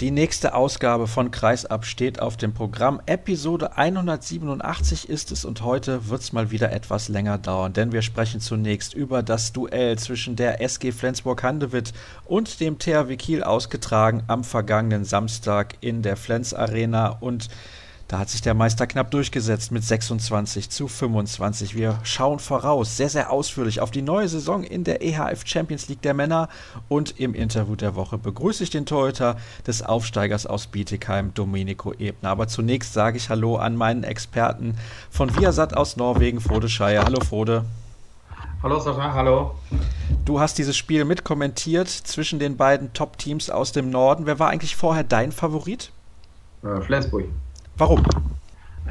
Die nächste Ausgabe von Kreisab steht auf dem Programm. Episode 187 ist es und heute wird es mal wieder etwas länger dauern, denn wir sprechen zunächst über das Duell zwischen der SG Flensburg-Handewitt und dem THW Kiel ausgetragen am vergangenen Samstag in der Flens Arena und da hat sich der Meister knapp durchgesetzt mit 26 zu 25. Wir schauen voraus, sehr, sehr ausführlich auf die neue Saison in der EHF Champions League der Männer. Und im Interview der Woche begrüße ich den Torhüter des Aufsteigers aus Bietigheim, Domenico Ebner. Aber zunächst sage ich Hallo an meinen Experten von Viasat aus Norwegen, Frode Scheier. Hallo Frode. Hallo Sascha, hallo. Du hast dieses Spiel mitkommentiert zwischen den beiden Top-Teams aus dem Norden. Wer war eigentlich vorher dein Favorit? Äh, Flensburg. Warum?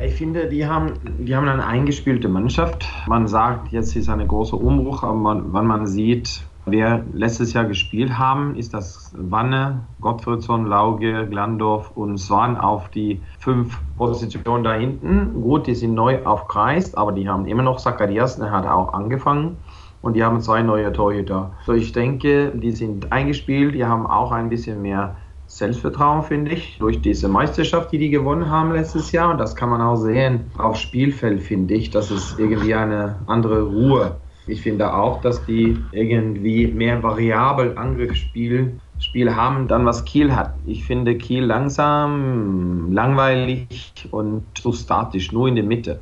Ich finde, die haben, die haben eine eingespielte Mannschaft. Man sagt, jetzt ist ein großer Umbruch, aber man, wenn man sieht, wer letztes Jahr gespielt haben, ist das Wanne, Gottfriedsson, Lauge, Glandorf und Swan auf die fünf Positionen da hinten. Gut, die sind neu aufkreist, aber die haben immer noch Zacharias, der hat auch angefangen. Und die haben zwei neue Torhüter. So, ich denke, die sind eingespielt, die haben auch ein bisschen mehr Selbstvertrauen, finde ich, durch diese Meisterschaft, die die gewonnen haben letztes Jahr. Und das kann man auch sehen auf Spielfeld, finde ich. Das ist irgendwie eine andere Ruhe. Ich finde auch, dass die irgendwie mehr variabel Angriffsspiel Spiel haben, dann was Kiel hat. Ich finde Kiel langsam, langweilig und zu statisch, nur in der Mitte.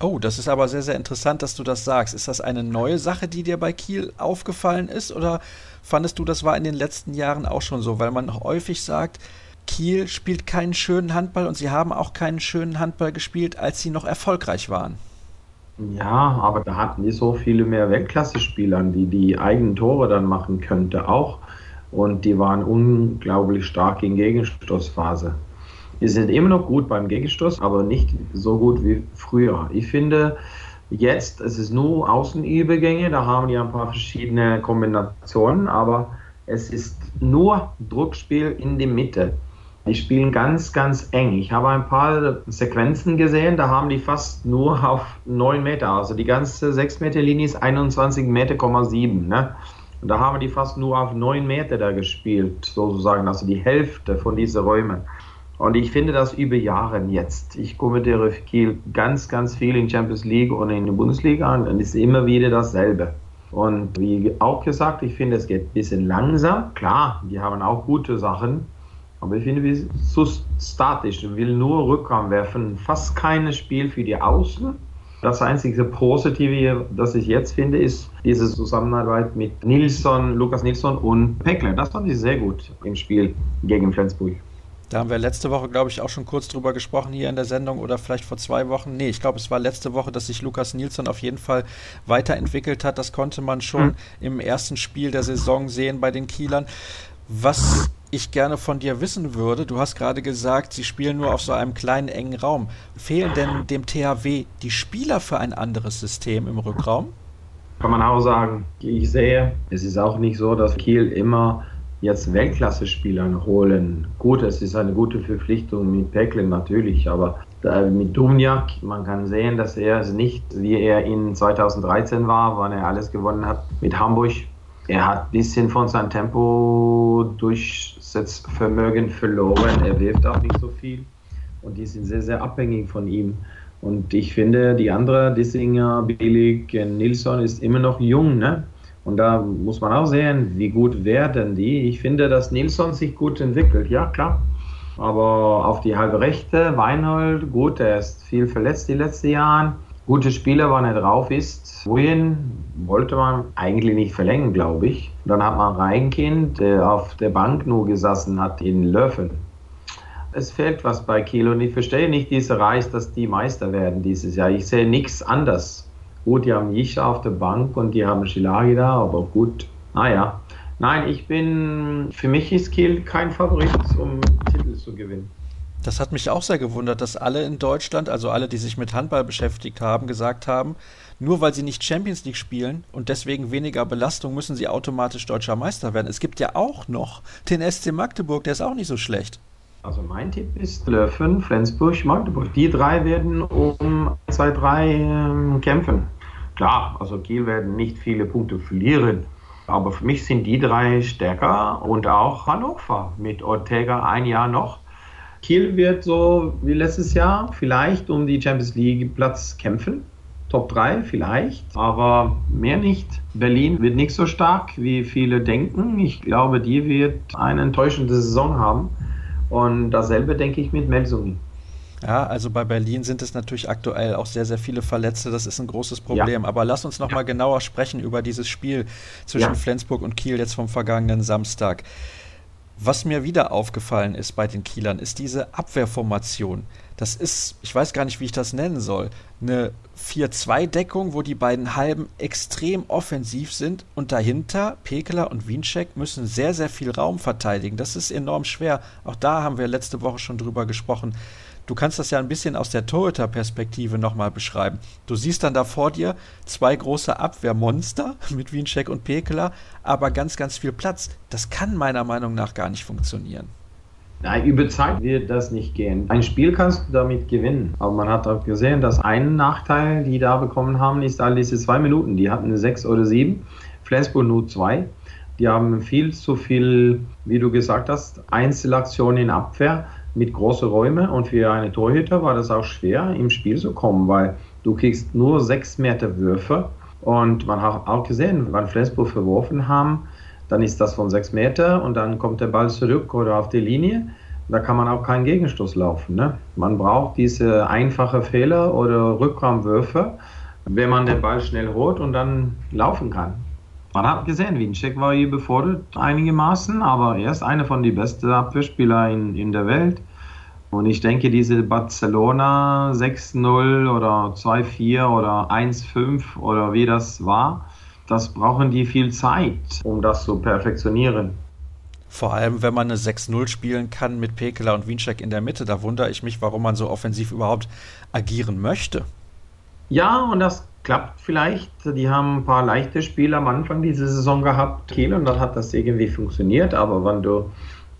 Oh, das ist aber sehr, sehr interessant, dass du das sagst. Ist das eine neue Sache, die dir bei Kiel aufgefallen ist oder fandest du, das war in den letzten Jahren auch schon so? Weil man häufig sagt, Kiel spielt keinen schönen Handball und sie haben auch keinen schönen Handball gespielt, als sie noch erfolgreich waren. Ja, aber da hatten die so viele mehr Weltklasse-Spieler, die die eigenen Tore dann machen könnte auch. Und die waren unglaublich stark in Gegenstoßphase. Die sind immer noch gut beim Gegenstoß, aber nicht so gut wie früher. Ich finde, jetzt es ist nur Außenübergänge, da haben die ein paar verschiedene Kombinationen, aber es ist nur Druckspiel in die Mitte. Die spielen ganz, ganz eng. Ich habe ein paar Sequenzen gesehen, da haben die fast nur auf 9 Meter. Also die ganze 6 Meter Linie ist 21 Meter, 7. Ne? Und da haben die fast nur auf 9 Meter da gespielt, sozusagen. Also die Hälfte von diesen Räumen. Und ich finde das über Jahre jetzt. Ich kommentiere Kiel ganz, ganz viel in Champions League und in der Bundesliga und es ist immer wieder dasselbe. Und wie auch gesagt, ich finde, es geht ein bisschen langsam. Klar, die haben auch gute Sachen, aber ich finde, wir sind zu statisch. Ich will nur Rückraum werfen. Fast kein Spiel für die Außen. Das einzige Positive, das ich jetzt finde, ist diese Zusammenarbeit mit Nilsson, Lukas Nilsson und Peckler. Das fand ich sehr gut im Spiel gegen Flensburg. Da haben wir letzte Woche, glaube ich, auch schon kurz drüber gesprochen hier in der Sendung oder vielleicht vor zwei Wochen. Nee, ich glaube, es war letzte Woche, dass sich Lukas Nielsen auf jeden Fall weiterentwickelt hat. Das konnte man schon mhm. im ersten Spiel der Saison sehen bei den Kielern. Was ich gerne von dir wissen würde, du hast gerade gesagt, sie spielen nur auf so einem kleinen, engen Raum. Fehlen denn dem THW die Spieler für ein anderes System im Rückraum? Kann man auch sagen. Ich sehe, es ist auch nicht so, dass Kiel immer jetzt Weltklasse-Spielern holen. Gut, es ist eine gute Verpflichtung mit Peklen natürlich, aber mit Dumjak, man kann sehen, dass er es nicht, wie er in 2013 war, wann er alles gewonnen hat mit Hamburg. Er hat ein bisschen von seinem Tempo Durchsetzvermögen verloren. Er wirft auch nicht so viel. Und die sind sehr, sehr abhängig von ihm. Und ich finde, die andere, Dissinger, Billig, Nilsson ist immer noch jung, ne? Und da muss man auch sehen, wie gut werden die. Ich finde, dass Nilsson sich gut entwickelt, ja klar. Aber auf die halbe Rechte, Weinhold, gut, er ist viel verletzt die letzten Jahre. Gute Spieler, wann er drauf ist. Wohin wollte man eigentlich nicht verlängern, glaube ich. Dann hat man Reinkind, der auf der Bank nur gesessen hat in Löwen. Es fehlt was bei Kiel und ich verstehe nicht diese Reise, dass die Meister werden dieses Jahr. Ich sehe nichts anders. Gut, die haben Jisha auf der Bank und die haben Shilagi da, aber gut, naja. Nein, ich bin, für mich ist Kiel kein Favorit, um Titel zu gewinnen. Das hat mich auch sehr gewundert, dass alle in Deutschland, also alle, die sich mit Handball beschäftigt haben, gesagt haben, nur weil sie nicht Champions League spielen und deswegen weniger Belastung, müssen sie automatisch deutscher Meister werden. Es gibt ja auch noch den SC Magdeburg, der ist auch nicht so schlecht. Also mein Tipp ist Löwen, Flensburg, Magdeburg. Die drei werden um 2, 3 ähm, kämpfen. Klar, also Kiel werden nicht viele Punkte verlieren. Aber für mich sind die drei stärker und auch Hannover mit Ortega ein Jahr noch. Kiel wird so wie letztes Jahr vielleicht um die Champions League Platz kämpfen. Top 3 vielleicht, aber mehr nicht. Berlin wird nicht so stark, wie viele denken. Ich glaube, die wird eine enttäuschende Saison haben. Und dasselbe denke ich mit Melsungen. Ja, also bei Berlin sind es natürlich aktuell auch sehr, sehr viele Verletzte. Das ist ein großes Problem. Ja. Aber lass uns noch ja. mal genauer sprechen über dieses Spiel zwischen ja. Flensburg und Kiel jetzt vom vergangenen Samstag. Was mir wieder aufgefallen ist bei den Kielern, ist diese Abwehrformation. Das ist, ich weiß gar nicht, wie ich das nennen soll, eine 4-2-Deckung, wo die beiden Halben extrem offensiv sind und dahinter Pekeler und Wiencheck müssen sehr, sehr viel Raum verteidigen. Das ist enorm schwer. Auch da haben wir letzte Woche schon drüber gesprochen. Du kannst das ja ein bisschen aus der Torhüter-Perspektive nochmal beschreiben. Du siehst dann da vor dir zwei große Abwehrmonster mit Wiencheck und Pekeler, aber ganz, ganz viel Platz. Das kann meiner Meinung nach gar nicht funktionieren. Nein, über Zeit wird das nicht gehen. Ein Spiel kannst du damit gewinnen. Aber man hat auch gesehen, dass ein Nachteil, die da bekommen haben, ist all diese zwei Minuten. Die hatten sechs oder sieben, Flensburg nur zwei. Die haben viel zu viel, wie du gesagt hast, Einzelaktionen in Abwehr mit großen Räumen und für eine Torhüter war das auch schwer im Spiel zu kommen, weil du kriegst nur sechs Meter Würfe und man hat auch gesehen, wann Flensburg verworfen haben, dann ist das von sechs Meter und dann kommt der Ball zurück oder auf die Linie. Da kann man auch keinen Gegenstoß laufen. Ne? Man braucht diese einfachen Fehler oder Rückraumwürfe, wenn man den Ball schnell holt und dann laufen kann. Man hat gesehen, Winczek war hier befordert einigermaßen, aber er ist einer von den besten Abwehrspieler in, in der Welt. Und ich denke, diese Barcelona 6-0 oder 2-4 oder 1-5 oder wie das war, das brauchen die viel Zeit, um das zu perfektionieren. Vor allem, wenn man eine 6-0 spielen kann mit Pekela und Winczek in der Mitte, da wundere ich mich, warum man so offensiv überhaupt agieren möchte. Ja, und das klappt vielleicht. Die haben ein paar leichte Spiele am Anfang dieser Saison gehabt, Kiel, und dann hat das irgendwie funktioniert. Aber wenn du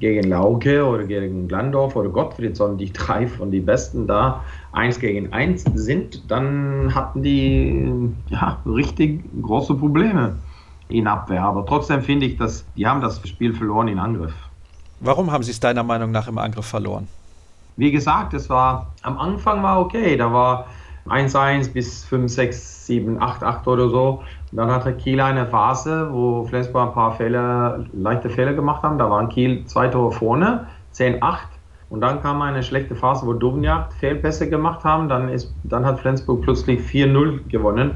gegen Lauke oder gegen Glandorf oder Gottfriedson, die drei von den Besten da eins gegen eins sind, dann hatten die ja, richtig große Probleme in Abwehr. Aber trotzdem finde ich, dass die haben das Spiel verloren in Angriff. Warum haben sie es deiner Meinung nach im Angriff verloren? Wie gesagt, es war am Anfang war okay. Da war 1-1 bis 5, 6, 7, 8, 8 oder so. Und dann hatte Kiel eine Phase, wo Flensburg ein paar Fehler, leichte Fehler gemacht haben. Da waren Kiel zwei Tore vorne, 10, 8. Und dann kam eine schlechte Phase, wo Duvniak Fehlpässe gemacht haben. Dann, ist, dann hat Flensburg plötzlich 4-0 gewonnen.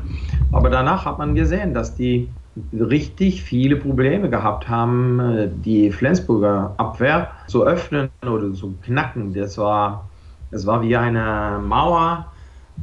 Aber danach hat man gesehen, dass die richtig viele Probleme gehabt haben, die Flensburger Abwehr zu öffnen oder zu knacken. Das war, das war wie eine Mauer,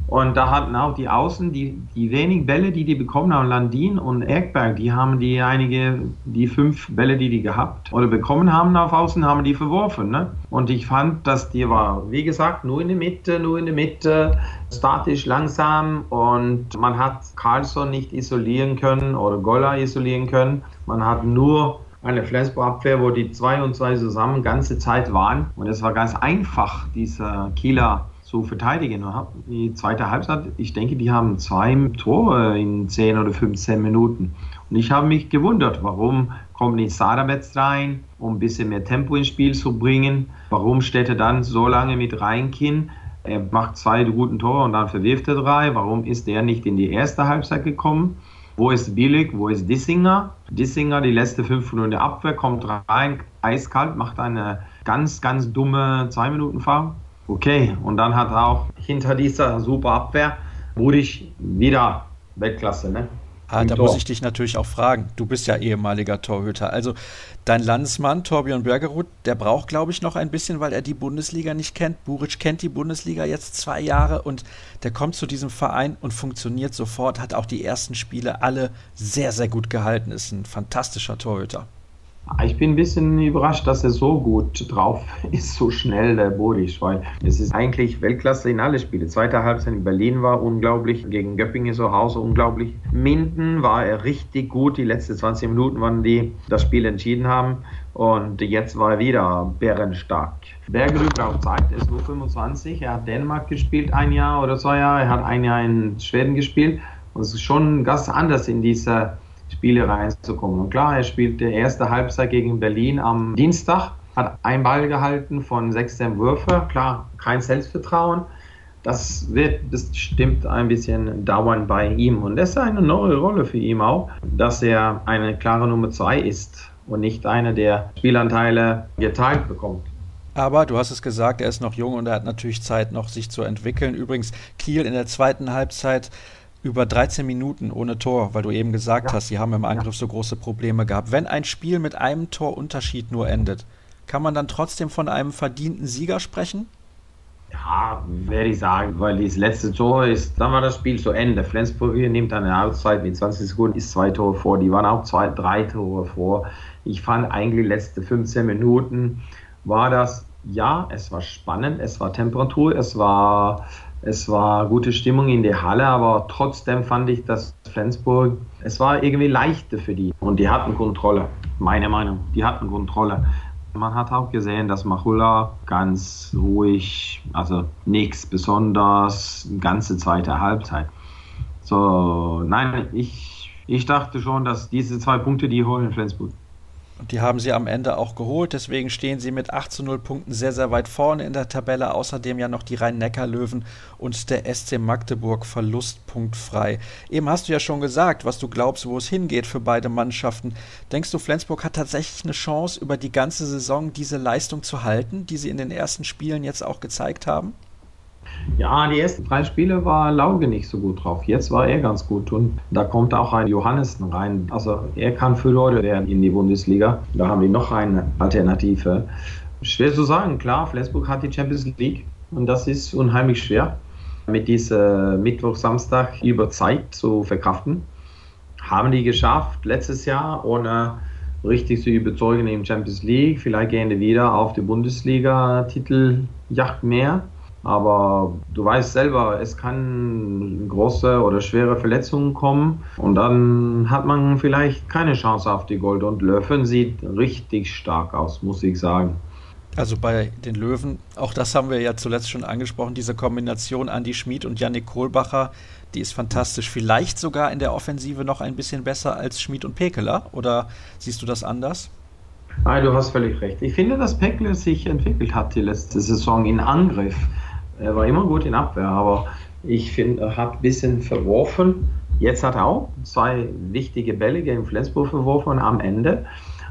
und da hatten auch die Außen, die, die wenig Bälle, die die bekommen haben, Landin und Erkberg, die haben die einige, die fünf Bälle, die die gehabt oder bekommen haben auf Außen, haben die verworfen. Ne? Und ich fand, dass die war, wie gesagt, nur in der Mitte, nur in der Mitte, statisch, langsam und man hat Carlson nicht isolieren können oder Golla isolieren können. Man hat nur eine Flensburg-Abwehr, wo die zwei und zwei zusammen ganze Zeit waren. Und es war ganz einfach, dieser Kieler zu verteidigen. Die zweite Halbzeit, ich denke, die haben zwei Tore in 10 oder 15 Minuten. Und ich habe mich gewundert, warum kommt nicht Sadabetz rein, um ein bisschen mehr Tempo ins Spiel zu bringen? Warum steht er dann so lange mit Reinkin? Er macht zwei guten Tore und dann verwirft er drei. Warum ist er nicht in die erste Halbzeit gekommen? Wo ist Billig? Wo ist Dissinger? Dissinger, die letzte fünf Minuten der Abwehr, kommt rein, eiskalt, macht eine ganz, ganz dumme Zwei-Minuten-Foul. Okay, und dann hat auch hinter dieser super Abwehr wurde ich wieder Weltklasse, ne? Ah, da Tor. muss ich dich natürlich auch fragen. Du bist ja ehemaliger Torhüter. Also dein Landsmann Torbjörn Bergerud, der braucht, glaube ich, noch ein bisschen, weil er die Bundesliga nicht kennt. Buric kennt die Bundesliga jetzt zwei Jahre und der kommt zu diesem Verein und funktioniert sofort, hat auch die ersten Spiele alle sehr, sehr gut gehalten, ist ein fantastischer Torhüter. Ich bin ein bisschen überrascht, dass er so gut drauf ist, so schnell, der Bodisch, weil es ist eigentlich Weltklasse in alle Spiele. Zweite Halbzeit in Berlin war unglaublich, gegen Göppingen zu Hause unglaublich. Minden war er richtig gut, die letzten 20 Minuten, wann die das Spiel entschieden haben. Und jetzt war er wieder bärenstark. Bergerud braucht Zeit, er ist nur 25, er hat Dänemark gespielt ein Jahr oder zwei Jahre, er hat ein Jahr in Schweden gespielt. Und es ist schon ganz anders in dieser Spiele reinzukommen. Und klar, er spielt die erste Halbzeit gegen Berlin am Dienstag, hat einen Ball gehalten von 16 Würfe, klar, kein Selbstvertrauen. Das wird bestimmt ein bisschen dauern bei ihm. Und das ist eine neue Rolle für ihn auch, dass er eine klare Nummer zwei ist und nicht eine, der Spielanteile geteilt bekommt. Aber du hast es gesagt, er ist noch jung und er hat natürlich Zeit, noch sich zu entwickeln. Übrigens, Kiel in der zweiten Halbzeit über 13 Minuten ohne Tor, weil du eben gesagt ja. hast, sie haben im Angriff ja. so große Probleme gehabt. Wenn ein Spiel mit einem Torunterschied nur endet, kann man dann trotzdem von einem verdienten Sieger sprechen? Ja, werde ich sagen, weil das letzte Tor ist, dann war das Spiel zu Ende. Flensburg nimmt dann eine Auszeit mit 20 Sekunden, ist zwei Tore vor. Die waren auch zwei, drei Tore vor. Ich fand eigentlich letzte 15 Minuten war das, ja, es war spannend, es war Temperatur, es war, es war gute Stimmung in der Halle, aber trotzdem fand ich, dass Flensburg, es war irgendwie leichter für die und die hatten Kontrolle, meine Meinung, die hatten Kontrolle. Man hat auch gesehen, dass Machula ganz ruhig, also nichts besonders, ganze zweite Halbzeit. So, nein, ich, ich dachte schon, dass diese zwei Punkte, die holen Flensburg. Und die haben sie am Ende auch geholt. Deswegen stehen sie mit 8 zu 0 Punkten sehr, sehr weit vorne in der Tabelle. Außerdem ja noch die Rhein-Neckar-Löwen und der SC Magdeburg verlustpunktfrei. Eben hast du ja schon gesagt, was du glaubst, wo es hingeht für beide Mannschaften. Denkst du, Flensburg hat tatsächlich eine Chance, über die ganze Saison diese Leistung zu halten, die sie in den ersten Spielen jetzt auch gezeigt haben? Ja, die ersten drei Spiele war Lauge nicht so gut drauf. Jetzt war er ganz gut und da kommt auch ein Johannessen rein. Also er kann für Leute werden in die Bundesliga. Da haben wir noch eine Alternative. Schwer zu sagen, klar, Flensburg hat die Champions League und das ist unheimlich schwer mit dieser Mittwoch, Samstag über Zeit zu verkraften. Haben die geschafft letztes Jahr ohne richtig zu überzeugen im Champions League. Vielleicht gehen die wieder auf die Bundesliga-Titeljacht mehr. Aber du weißt selber, es kann große oder schwere Verletzungen kommen und dann hat man vielleicht keine Chance auf die Gold. Und Löwen sieht richtig stark aus, muss ich sagen. Also bei den Löwen, auch das haben wir ja zuletzt schon angesprochen, diese Kombination Andy Schmid und Yannick Kohlbacher, die ist fantastisch. Vielleicht sogar in der Offensive noch ein bisschen besser als Schmid und Pekeler. Oder siehst du das anders? Nein, du hast völlig recht. Ich finde, dass Pekeler sich entwickelt hat die letzte Saison in Angriff. Er war immer gut in Abwehr, aber ich finde, er hat ein bisschen verworfen. Jetzt hat er auch zwei wichtige Bälle gegen Flensburg verworfen am Ende.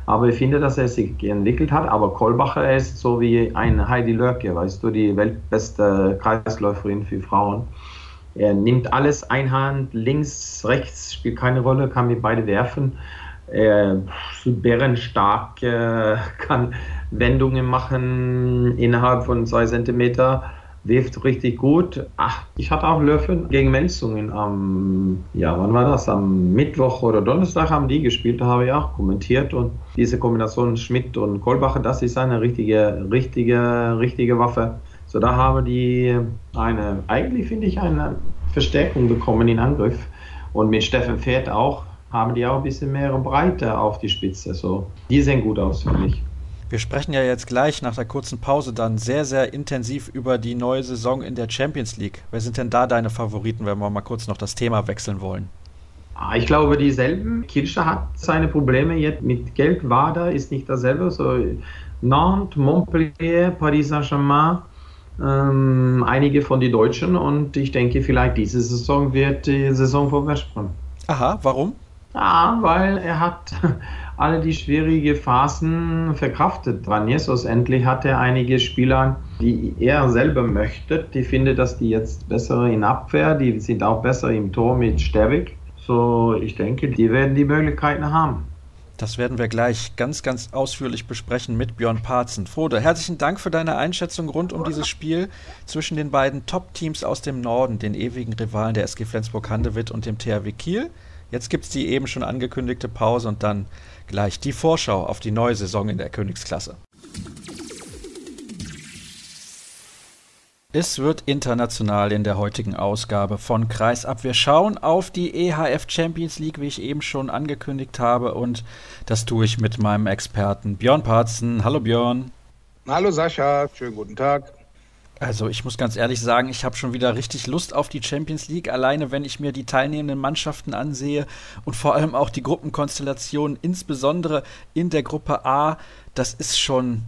Aber ich finde, dass er sich entwickelt hat. Aber Kolbacher ist so wie ein Heidi Lörke, weißt du, die weltbeste Kreisläuferin für Frauen. Er nimmt alles einhand, links, rechts, spielt keine Rolle, kann mit beide werfen. Er ist bärenstark, kann Wendungen machen innerhalb von zwei Zentimeter wirft richtig gut. Ach, ich hatte auch Löwen gegen Menzungen am, ja, wann war das? Am Mittwoch oder Donnerstag haben die gespielt, da habe ich auch kommentiert und diese Kombination Schmidt und Kolbacher, das ist eine richtige, richtige, richtige Waffe. So, da haben die eine, eigentlich finde ich eine Verstärkung bekommen in Angriff und mit Steffen Pferd auch haben die auch ein bisschen mehr Breite auf die Spitze. So, die sehen gut aus, finde ich. Wir sprechen ja jetzt gleich nach der kurzen Pause dann sehr, sehr intensiv über die neue Saison in der Champions League. Wer sind denn da deine Favoriten, wenn wir mal kurz noch das Thema wechseln wollen? Ah, ich glaube, dieselben. Kirscher hat seine Probleme jetzt mit Geld. Wada ist nicht dasselbe. So Nantes, Montpellier, Paris Saint-Germain, ähm, einige von den Deutschen. Und ich denke, vielleicht diese Saison wird die Saison von Westbrunn. Aha, warum? Ja, weil er hat alle die schwierigen Phasen verkraftet. Dranjesos endlich hat er einige Spieler, die er selber möchte. Die findet, dass die jetzt besser in Abwehr, die sind auch besser im Tor mit Sterwig. So, ich denke, die werden die Möglichkeiten haben. Das werden wir gleich ganz, ganz ausführlich besprechen mit Björn Parzen. Frode, herzlichen Dank für deine Einschätzung rund um dieses Spiel zwischen den beiden Top-Teams aus dem Norden, den ewigen Rivalen der SG Flensburg-Handewitt und dem THW Kiel. Jetzt gibt es die eben schon angekündigte Pause und dann gleich die Vorschau auf die neue Saison in der Königsklasse. Es wird international in der heutigen Ausgabe von Kreisab. Wir schauen auf die EHF Champions League, wie ich eben schon angekündigt habe, und das tue ich mit meinem Experten Björn Parzen. Hallo Björn. Hallo Sascha, schönen guten Tag. Also ich muss ganz ehrlich sagen, ich habe schon wieder richtig Lust auf die Champions League, alleine wenn ich mir die teilnehmenden Mannschaften ansehe und vor allem auch die Gruppenkonstellation, insbesondere in der Gruppe A, das ist schon,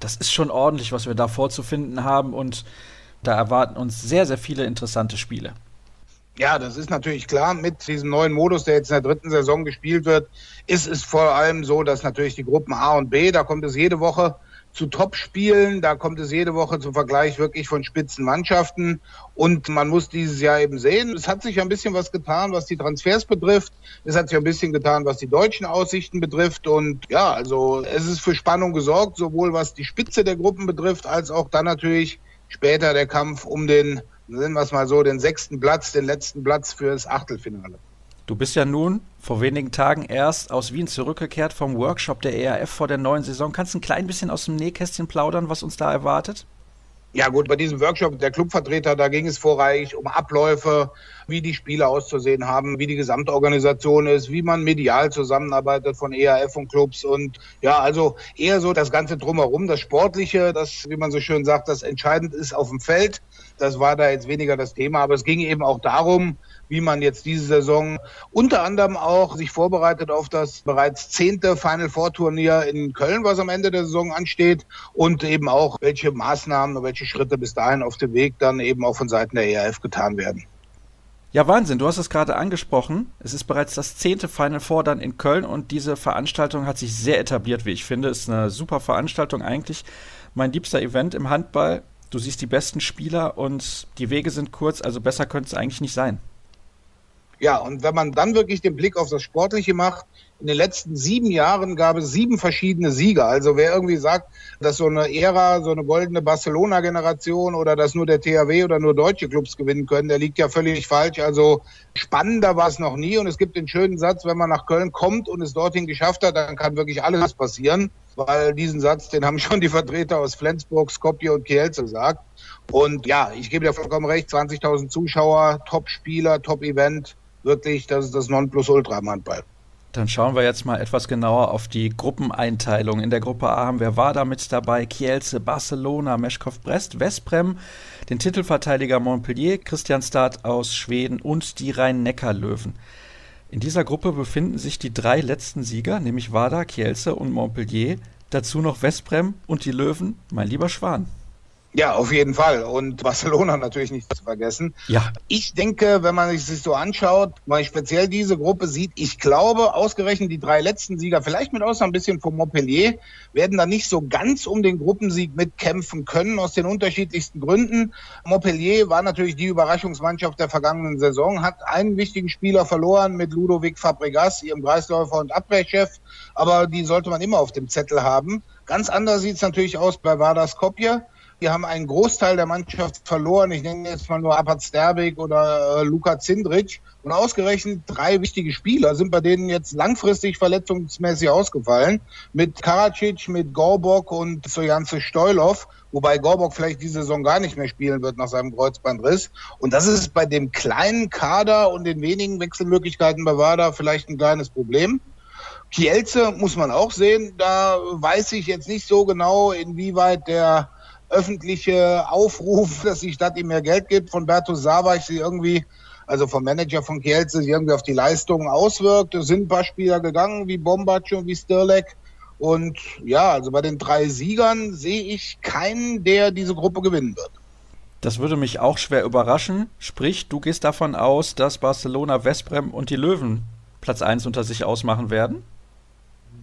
das ist schon ordentlich, was wir da vorzufinden haben und da erwarten uns sehr, sehr viele interessante Spiele. Ja, das ist natürlich klar. Mit diesem neuen Modus, der jetzt in der dritten Saison gespielt wird, ist es vor allem so, dass natürlich die Gruppen A und B, da kommt es jede Woche zu Top-Spielen. Da kommt es jede Woche zum Vergleich wirklich von Spitzenmannschaften. Und man muss dieses Jahr eben sehen, es hat sich ein bisschen was getan, was die Transfers betrifft. Es hat sich ein bisschen getan, was die deutschen Aussichten betrifft. Und ja, also es ist für Spannung gesorgt, sowohl was die Spitze der Gruppen betrifft, als auch dann natürlich später der Kampf um den, nennen wir es mal so, den sechsten Platz, den letzten Platz fürs Achtelfinale. Du bist ja nun vor wenigen Tagen erst aus Wien zurückgekehrt vom Workshop der ERF vor der neuen Saison. Kannst du ein klein bisschen aus dem Nähkästchen plaudern, was uns da erwartet? Ja gut, bei diesem Workshop der Clubvertreter, da ging es vorrangig um Abläufe, wie die Spiele auszusehen haben, wie die Gesamtorganisation ist, wie man medial zusammenarbeitet von ERF und Clubs und ja, also eher so das Ganze drumherum, das Sportliche, das, wie man so schön sagt, das entscheidend ist auf dem Feld. Das war da jetzt weniger das Thema, aber es ging eben auch darum, wie man jetzt diese Saison unter anderem auch sich vorbereitet auf das bereits zehnte Final Four Turnier in Köln, was am Ende der Saison ansteht und eben auch welche Maßnahmen und welche Schritte bis dahin auf dem Weg dann eben auch von Seiten der ERF getan werden. Ja, Wahnsinn, du hast es gerade angesprochen. Es ist bereits das zehnte Final Four dann in Köln und diese Veranstaltung hat sich sehr etabliert, wie ich finde. Ist eine super Veranstaltung eigentlich. Mein liebster Event im Handball. Du siehst die besten Spieler und die Wege sind kurz, also besser könnte es eigentlich nicht sein. Ja, und wenn man dann wirklich den Blick auf das Sportliche macht, in den letzten sieben Jahren gab es sieben verschiedene Sieger. Also wer irgendwie sagt, dass so eine Ära, so eine goldene Barcelona-Generation oder dass nur der THW oder nur deutsche Clubs gewinnen können, der liegt ja völlig falsch. Also spannender war es noch nie. Und es gibt den schönen Satz, wenn man nach Köln kommt und es dorthin geschafft hat, dann kann wirklich alles passieren. Weil diesen Satz, den haben schon die Vertreter aus Flensburg, Skopje und Kielce gesagt. Und ja, ich gebe dir vollkommen recht, 20.000 Zuschauer, Top-Spieler, Top-Event wirklich, das ist das Nonplusultra im Handball. Dann schauen wir jetzt mal etwas genauer auf die Gruppeneinteilung. In der Gruppe A haben wir Wada mit dabei, Kielce, Barcelona, Meschkow Brest, Vesprem, den Titelverteidiger Montpellier, Christian Start aus Schweden und die Rhein-Neckar-Löwen. In dieser Gruppe befinden sich die drei letzten Sieger, nämlich Wada, Kielce und Montpellier, dazu noch Vesprem und die Löwen, mein lieber Schwan. Ja, auf jeden Fall. Und Barcelona natürlich nicht zu vergessen. Ja. Ich denke, wenn man sich das so anschaut, weil speziell diese Gruppe sieht, ich glaube, ausgerechnet die drei letzten Sieger, vielleicht mit Ausnahme ein bisschen von Montpellier, werden da nicht so ganz um den Gruppensieg mitkämpfen können, aus den unterschiedlichsten Gründen. Montpellier war natürlich die Überraschungsmannschaft der vergangenen Saison, hat einen wichtigen Spieler verloren mit Ludovic Fabregas, ihrem Kreisläufer und Abwehrchef, aber die sollte man immer auf dem Zettel haben. Ganz anders sieht es natürlich aus bei Vardar Skopje. Die haben einen Großteil der Mannschaft verloren. Ich nenne jetzt mal nur Apat Sterbik oder äh, Luka Zindric. Und ausgerechnet drei wichtige Spieler sind bei denen jetzt langfristig verletzungsmäßig ausgefallen. Mit Karacic, mit Gorbok und Sojanze Stoilov. Wobei Gorbok vielleicht diese Saison gar nicht mehr spielen wird nach seinem Kreuzbandriss. Und das ist bei dem kleinen Kader und den wenigen Wechselmöglichkeiten bei WADA vielleicht ein kleines Problem. Kielce muss man auch sehen. Da weiß ich jetzt nicht so genau, inwieweit der öffentliche Aufruf, dass die Stadt ihm mehr Geld gibt, von Bertus Savach sie irgendwie, also vom Manager von Kielce, sich irgendwie auf die Leistungen auswirkt. Es sind ein paar Spieler gegangen, wie Bombac und wie Stirlek. Und ja, also bei den drei Siegern sehe ich keinen, der diese Gruppe gewinnen wird. Das würde mich auch schwer überraschen. Sprich, du gehst davon aus, dass Barcelona, Vesprem und die Löwen Platz 1 unter sich ausmachen werden?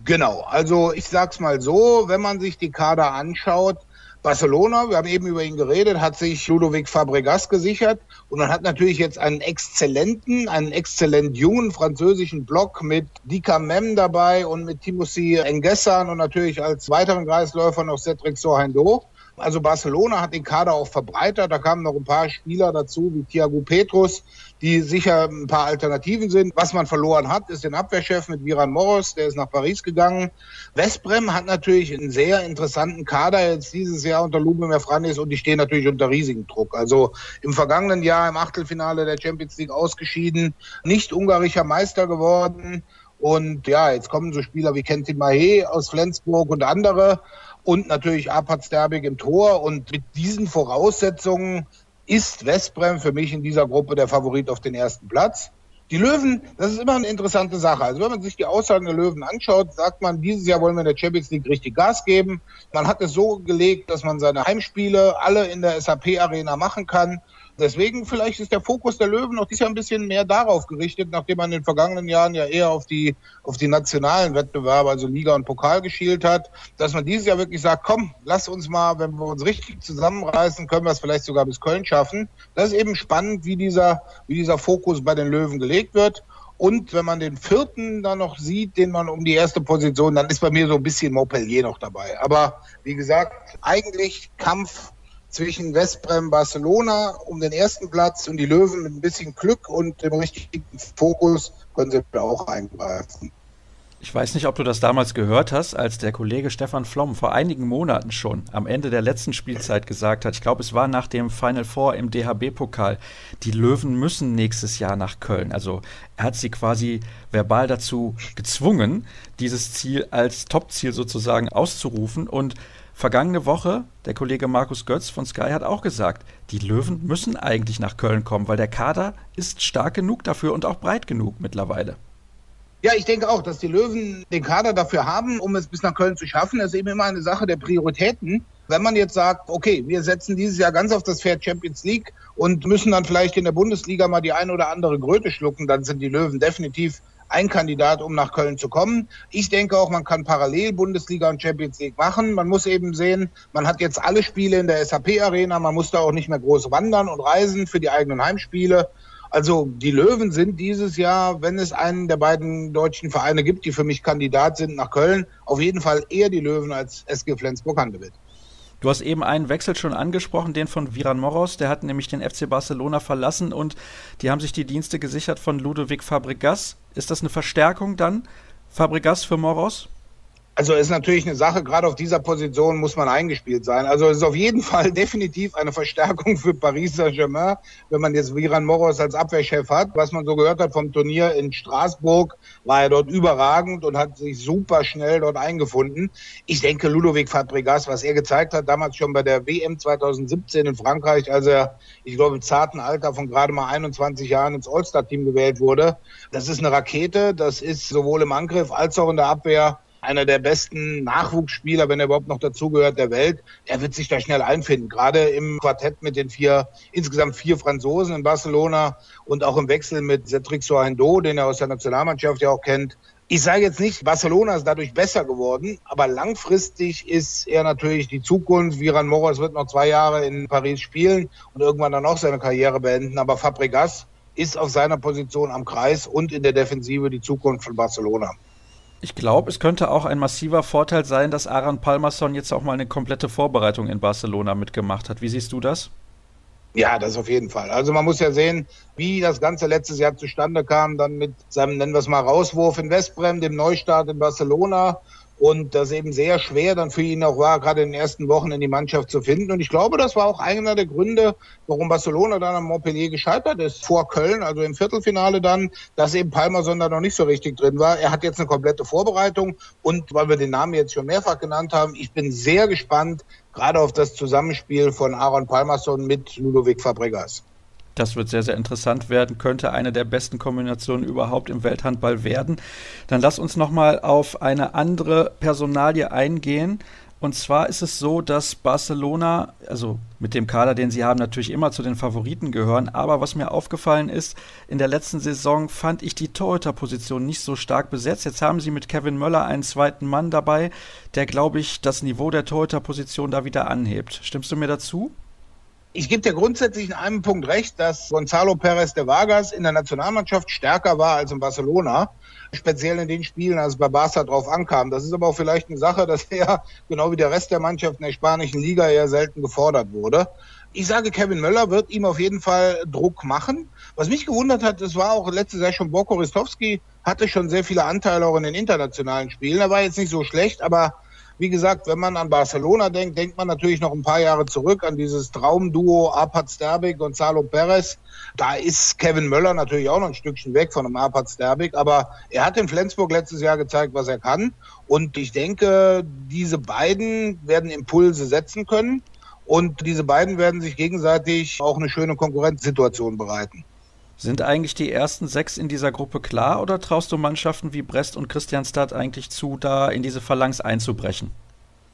Genau, also ich sag's mal so, wenn man sich die Kader anschaut, Barcelona, wir haben eben über ihn geredet, hat sich Ludovic Fabregas gesichert und man hat natürlich jetzt einen exzellenten, einen exzellent jungen französischen Block mit Dika Mem dabei und mit Timothy Engessan und natürlich als weiteren Kreisläufer noch Cedric Sohaindo. Also Barcelona hat den Kader auch verbreitert. Da kamen noch ein paar Spieler dazu, wie Thiago Petrus, die sicher ein paar Alternativen sind. Was man verloren hat, ist den Abwehrchef mit Viran Moros, der ist nach Paris gegangen. Westbrem hat natürlich einen sehr interessanten Kader jetzt dieses Jahr unter Lubomir Franis und die stehen natürlich unter riesigem Druck. Also im vergangenen Jahr im Achtelfinale der Champions League ausgeschieden, nicht ungarischer Meister geworden. Und ja, jetzt kommen so Spieler wie Kentin Mahé aus Flensburg und andere. Und natürlich Arpad Sterbig im Tor. Und mit diesen Voraussetzungen ist Westbrem für mich in dieser Gruppe der Favorit auf den ersten Platz. Die Löwen, das ist immer eine interessante Sache. Also wenn man sich die Aussagen der Löwen anschaut, sagt man, dieses Jahr wollen wir in der Champions League richtig Gas geben. Man hat es so gelegt, dass man seine Heimspiele alle in der SAP Arena machen kann. Deswegen vielleicht ist der Fokus der Löwen noch dieses Jahr ein bisschen mehr darauf gerichtet, nachdem man in den vergangenen Jahren ja eher auf die, auf die nationalen Wettbewerbe, also Liga und Pokal geschielt hat, dass man dieses Jahr wirklich sagt, komm, lass uns mal, wenn wir uns richtig zusammenreißen, können wir es vielleicht sogar bis Köln schaffen. Das ist eben spannend, wie dieser, wie dieser Fokus bei den Löwen gelegt wird. Und wenn man den vierten dann noch sieht, den man um die erste Position, dann ist bei mir so ein bisschen Montpellier noch dabei. Aber wie gesagt, eigentlich Kampf zwischen Westbrem Barcelona um den ersten Platz und die Löwen mit ein bisschen Glück und dem richtigen Fokus können sie auch eingreifen. Ich weiß nicht, ob du das damals gehört hast, als der Kollege Stefan Flom vor einigen Monaten schon am Ende der letzten Spielzeit gesagt hat, ich glaube, es war nach dem Final Four im DHB-Pokal, die Löwen müssen nächstes Jahr nach Köln. Also er hat sie quasi verbal dazu gezwungen, dieses Ziel als Topziel sozusagen auszurufen und Vergangene Woche, der Kollege Markus Götz von Sky hat auch gesagt, die Löwen müssen eigentlich nach Köln kommen, weil der Kader ist stark genug dafür und auch breit genug mittlerweile. Ja, ich denke auch, dass die Löwen den Kader dafür haben, um es bis nach Köln zu schaffen. Das ist eben immer eine Sache der Prioritäten. Wenn man jetzt sagt, okay, wir setzen dieses Jahr ganz auf das Pferd Champions League und müssen dann vielleicht in der Bundesliga mal die ein oder andere Gröte schlucken, dann sind die Löwen definitiv ein Kandidat, um nach Köln zu kommen. Ich denke auch, man kann parallel Bundesliga und Champions League machen. Man muss eben sehen, man hat jetzt alle Spiele in der SAP Arena, man muss da auch nicht mehr groß wandern und reisen für die eigenen Heimspiele. Also die Löwen sind dieses Jahr, wenn es einen der beiden deutschen Vereine gibt, die für mich Kandidat sind nach Köln, auf jeden Fall eher die Löwen als SG Flensburg-Handewitt. Du hast eben einen Wechsel schon angesprochen, den von Viran Moros. Der hat nämlich den FC Barcelona verlassen und die haben sich die Dienste gesichert von Ludovic Fabregas. Ist das eine Verstärkung dann? Fabregas für Moros? Also ist natürlich eine Sache, gerade auf dieser Position muss man eingespielt sein. Also es ist auf jeden Fall definitiv eine Verstärkung für Paris Saint-Germain, wenn man jetzt Viran Moros als Abwehrchef hat. Was man so gehört hat vom Turnier in Straßburg, war er dort überragend und hat sich super schnell dort eingefunden. Ich denke, Ludovic Fabregas, was er gezeigt hat, damals schon bei der WM 2017 in Frankreich, als er, ich glaube, im zarten Alter von gerade mal 21 Jahren ins All-Star-Team gewählt wurde, das ist eine Rakete. Das ist sowohl im Angriff als auch in der Abwehr einer der besten Nachwuchsspieler, wenn er überhaupt noch dazugehört, der Welt. Er wird sich da schnell einfinden. Gerade im Quartett mit den vier, insgesamt vier Franzosen in Barcelona und auch im Wechsel mit Cedric Sohendo, den er aus der Nationalmannschaft ja auch kennt. Ich sage jetzt nicht, Barcelona ist dadurch besser geworden, aber langfristig ist er natürlich die Zukunft. Viran Moras wird noch zwei Jahre in Paris spielen und irgendwann dann auch seine Karriere beenden. Aber Fabregas ist auf seiner Position am Kreis und in der Defensive die Zukunft von Barcelona. Ich glaube, es könnte auch ein massiver Vorteil sein, dass Aran Palmerson jetzt auch mal eine komplette Vorbereitung in Barcelona mitgemacht hat. Wie siehst du das? Ja, das auf jeden Fall. Also man muss ja sehen, wie das Ganze letztes Jahr zustande kam, dann mit seinem, nennen wir es mal, Rauswurf in Westbrem, dem Neustart in Barcelona und das eben sehr schwer dann für ihn auch war, gerade in den ersten Wochen in die Mannschaft zu finden. Und ich glaube, das war auch einer der Gründe, warum Barcelona dann am Montpellier gescheitert ist, vor Köln, also im Viertelfinale dann, dass eben Palmerson da noch nicht so richtig drin war. Er hat jetzt eine komplette Vorbereitung und weil wir den Namen jetzt schon mehrfach genannt haben, ich bin sehr gespannt, gerade auf das Zusammenspiel von Aaron Palmerson mit Ludovic Fabregas. Das wird sehr, sehr interessant werden, könnte eine der besten Kombinationen überhaupt im Welthandball werden. Dann lass uns nochmal auf eine andere Personalie eingehen. Und zwar ist es so, dass Barcelona, also mit dem Kader, den sie haben, natürlich immer zu den Favoriten gehören. Aber was mir aufgefallen ist, in der letzten Saison fand ich die Torhüterposition nicht so stark besetzt. Jetzt haben sie mit Kevin Möller einen zweiten Mann dabei, der, glaube ich, das Niveau der Torhüterposition da wieder anhebt. Stimmst du mir dazu? Ich gebe dir grundsätzlich in einem Punkt recht, dass Gonzalo Perez de Vargas in der Nationalmannschaft stärker war als in Barcelona. Speziell in den Spielen, als es bei Barca drauf ankam. Das ist aber auch vielleicht eine Sache, dass er, genau wie der Rest der Mannschaft in der spanischen Liga, eher selten gefordert wurde. Ich sage, Kevin Möller wird ihm auf jeden Fall Druck machen. Was mich gewundert hat, das war auch letztes Jahr schon Borko Ristowski, hatte schon sehr viele Anteile auch in den internationalen Spielen. Er war jetzt nicht so schlecht, aber wie gesagt, wenn man an Barcelona denkt, denkt man natürlich noch ein paar Jahre zurück an dieses Traumduo Apat Sterbik und Salo Perez. Da ist Kevin Möller natürlich auch noch ein Stückchen weg von dem Apat Sterbik, aber er hat in Flensburg letztes Jahr gezeigt, was er kann. Und ich denke, diese beiden werden Impulse setzen können. Und diese beiden werden sich gegenseitig auch eine schöne Konkurrenzsituation bereiten. Sind eigentlich die ersten sechs in dieser Gruppe klar oder traust du Mannschaften wie Brest und Christianstadt eigentlich zu, da in diese Phalanx einzubrechen?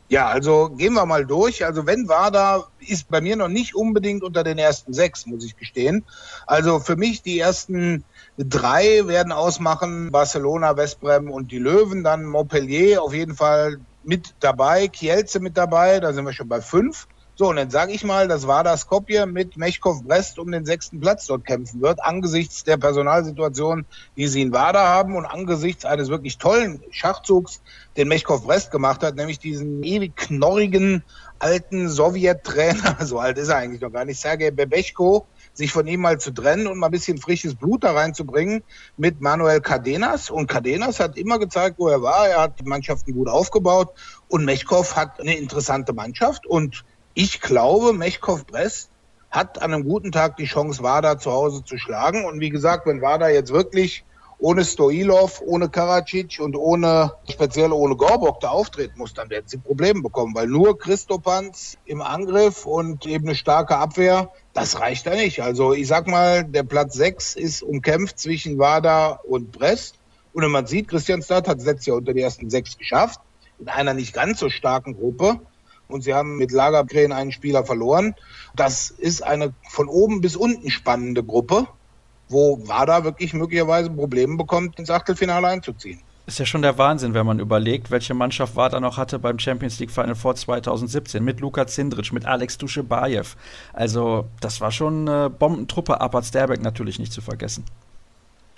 Ja, also gehen wir mal durch. Also wenn Wada ist bei mir noch nicht unbedingt unter den ersten sechs, muss ich gestehen. Also für mich die ersten drei werden ausmachen Barcelona, Westbrem und die Löwen. Dann Montpellier auf jeden Fall mit dabei, Kielce mit dabei, da sind wir schon bei fünf. So, und dann sage ich mal, das war das Skopje mit Mechkov Brest um den sechsten Platz dort kämpfen wird, angesichts der Personalsituation, die sie in Wada haben und angesichts eines wirklich tollen Schachzugs, den Mechkov Brest gemacht hat, nämlich diesen ewig knorrigen alten Sowjettrainer, so alt ist er eigentlich noch gar nicht, Sergei Bebechko, sich von ihm mal zu trennen und mal ein bisschen frisches Blut da reinzubringen mit Manuel Cardenas. Und Cardenas hat immer gezeigt, wo er war. Er hat die Mannschaften gut aufgebaut und Mechkov hat eine interessante Mannschaft und ich glaube, Mechkov Brest hat an einem guten Tag die Chance, Wada zu Hause zu schlagen. Und wie gesagt, wenn Wada jetzt wirklich ohne Stoilov, ohne Karacic und ohne, speziell ohne Gorbok da auftreten muss, dann werden sie Probleme bekommen, weil nur Christopanz im Angriff und eben eine starke Abwehr, das reicht da nicht. Also ich sag mal, der Platz 6 ist umkämpft zwischen Wada und Brest. Und wenn man sieht, Christian Stad hat es letztes Jahr unter die ersten sechs geschafft, in einer nicht ganz so starken Gruppe und sie haben mit Lagergren einen Spieler verloren. Das ist eine von oben bis unten spannende Gruppe, wo WADA wirklich möglicherweise Probleme bekommt, ins Achtelfinale einzuziehen. Ist ja schon der Wahnsinn, wenn man überlegt, welche Mannschaft WADA noch hatte beim Champions League Final vor 2017 mit Luka Zindric, mit Alex Duschebaev. Also, das war schon eine Bombentruppe, Apat Sterbeck natürlich nicht zu vergessen.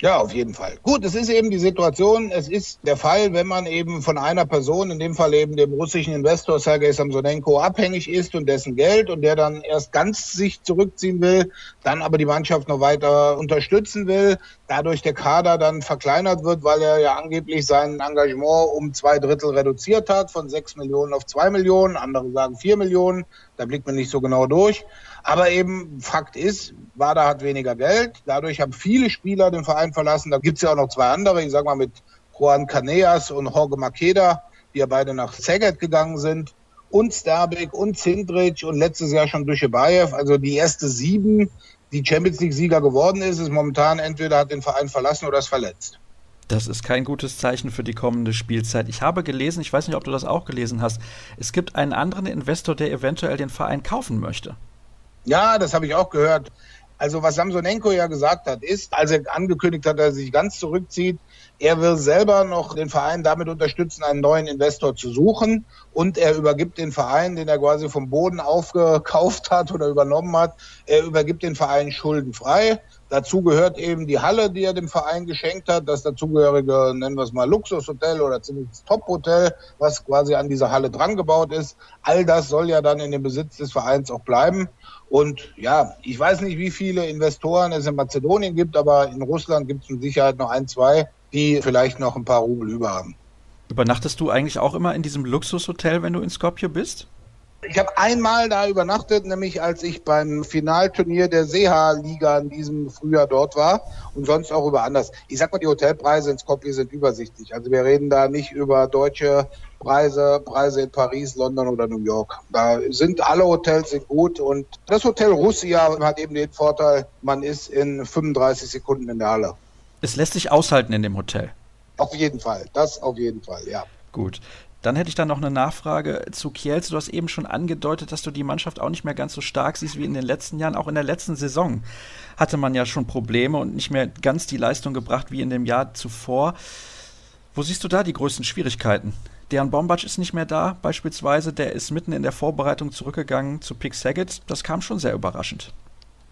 Ja, auf jeden Fall. Gut, es ist eben die Situation, es ist der Fall, wenn man eben von einer Person, in dem Fall eben dem russischen Investor Sergei Samsonenko, abhängig ist und dessen Geld und der dann erst ganz sich zurückziehen will, dann aber die Mannschaft noch weiter unterstützen will, dadurch der Kader dann verkleinert wird, weil er ja angeblich sein Engagement um zwei Drittel reduziert hat, von sechs Millionen auf zwei Millionen, andere sagen vier Millionen, da blickt man nicht so genau durch. Aber eben Fakt ist, Wada hat weniger Geld. Dadurch haben viele Spieler den Verein verlassen. Da gibt es ja auch noch zwei andere, ich sag mal mit Juan Caneas und Jorge Makeda, die ja beide nach Szeged gegangen sind. Und Sterbik und Zindric und letztes Jahr schon Duschebaev. Also die erste sieben, die Champions League-Sieger geworden ist, ist momentan entweder hat den Verein verlassen oder ist verletzt. Das ist kein gutes Zeichen für die kommende Spielzeit. Ich habe gelesen, ich weiß nicht, ob du das auch gelesen hast, es gibt einen anderen Investor, der eventuell den Verein kaufen möchte. Ja, das habe ich auch gehört. Also was Samsonenko ja gesagt hat, ist, als er angekündigt hat, dass er sich ganz zurückzieht, er will selber noch den Verein damit unterstützen, einen neuen Investor zu suchen und er übergibt den Verein, den er quasi vom Boden aufgekauft hat oder übernommen hat, er übergibt den Verein schuldenfrei. Dazu gehört eben die Halle, die er dem Verein geschenkt hat, das dazugehörige, nennen wir es mal Luxushotel oder ziemlich Top-Hotel, was quasi an dieser Halle dran gebaut ist. All das soll ja dann in dem Besitz des Vereins auch bleiben. Und ja, ich weiß nicht, wie viele Investoren es in Mazedonien gibt, aber in Russland gibt es mit Sicherheit noch ein, zwei, die vielleicht noch ein paar Rubel über haben. Übernachtest du eigentlich auch immer in diesem Luxushotel, wenn du in Skopje bist? Ich habe einmal da übernachtet, nämlich als ich beim Finalturnier der Seha-Liga in diesem Frühjahr dort war und sonst auch über anders. Ich sag mal, die Hotelpreise in Skopje sind übersichtlich. Also wir reden da nicht über deutsche Preise, Preise in Paris, London oder New York. Da sind alle Hotels sind gut und das Hotel Russia hat eben den Vorteil, man ist in 35 Sekunden in der Halle. Es lässt sich aushalten in dem Hotel. Auf jeden Fall, das auf jeden Fall, ja. Gut. Dann hätte ich dann noch eine Nachfrage zu Kielce. Du hast eben schon angedeutet, dass du die Mannschaft auch nicht mehr ganz so stark siehst wie in den letzten Jahren. Auch in der letzten Saison hatte man ja schon Probleme und nicht mehr ganz die Leistung gebracht wie in dem Jahr zuvor. Wo siehst du da die größten Schwierigkeiten? Deren Bombatsch ist nicht mehr da, beispielsweise. Der ist mitten in der Vorbereitung zurückgegangen zu Pick Saget. Das kam schon sehr überraschend.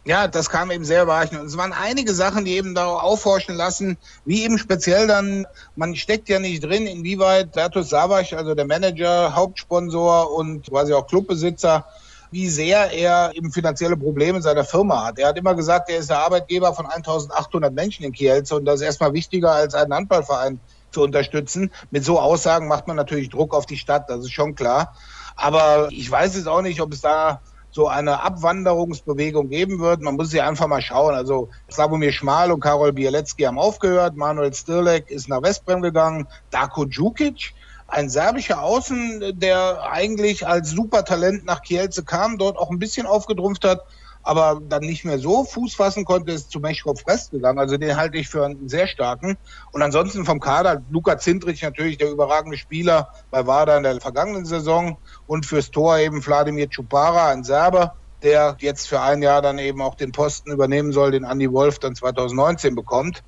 Ja, das kam eben sehr überraschend. Und es waren einige Sachen, die eben da aufhorchen lassen, wie eben speziell dann, man steckt ja nicht drin, inwieweit Bertus Savas, also der Manager, Hauptsponsor und quasi auch Clubbesitzer, wie sehr er eben finanzielle Probleme in seiner Firma hat. Er hat immer gesagt, er ist der Arbeitgeber von 1800 Menschen in Kielce und das ist erstmal wichtiger als einen Handballverein zu unterstützen. Mit so Aussagen macht man natürlich Druck auf die Stadt, das ist schon klar. Aber ich weiß es auch nicht, ob es da so eine Abwanderungsbewegung geben wird. Man muss sich einfach mal schauen. Also Slavomir Schmal und Karol Bielecki haben aufgehört. Manuel Stirlek ist nach Westbrem gegangen. Darko Djukic, ein serbischer Außen, der eigentlich als Supertalent nach Kielce kam, dort auch ein bisschen aufgedrumpft hat aber dann nicht mehr so Fuß fassen konnte, ist zu Mechkov Rest gegangen. Also den halte ich für einen sehr starken. Und ansonsten vom Kader, Luka Zindrich natürlich der überragende Spieler bei Wada in der vergangenen Saison und fürs Tor eben Wladimir Čupara, ein Serber, der jetzt für ein Jahr dann eben auch den Posten übernehmen soll, den Andy Wolf dann 2019 bekommt.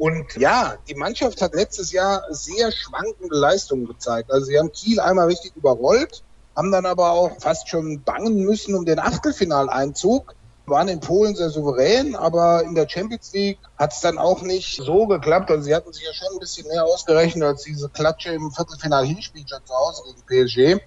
Und ja, die Mannschaft hat letztes Jahr sehr schwankende Leistungen gezeigt. Also sie haben Kiel einmal richtig überrollt, haben dann aber auch fast schon bangen müssen um den Achtelfinaleinzug waren in Polen sehr souverän, aber in der Champions League hat es dann auch nicht so geklappt. Also sie hatten sich ja schon ein bisschen mehr ausgerechnet als diese Klatsche im Viertelfinal Hinspiel schon zu Hause gegen PSG.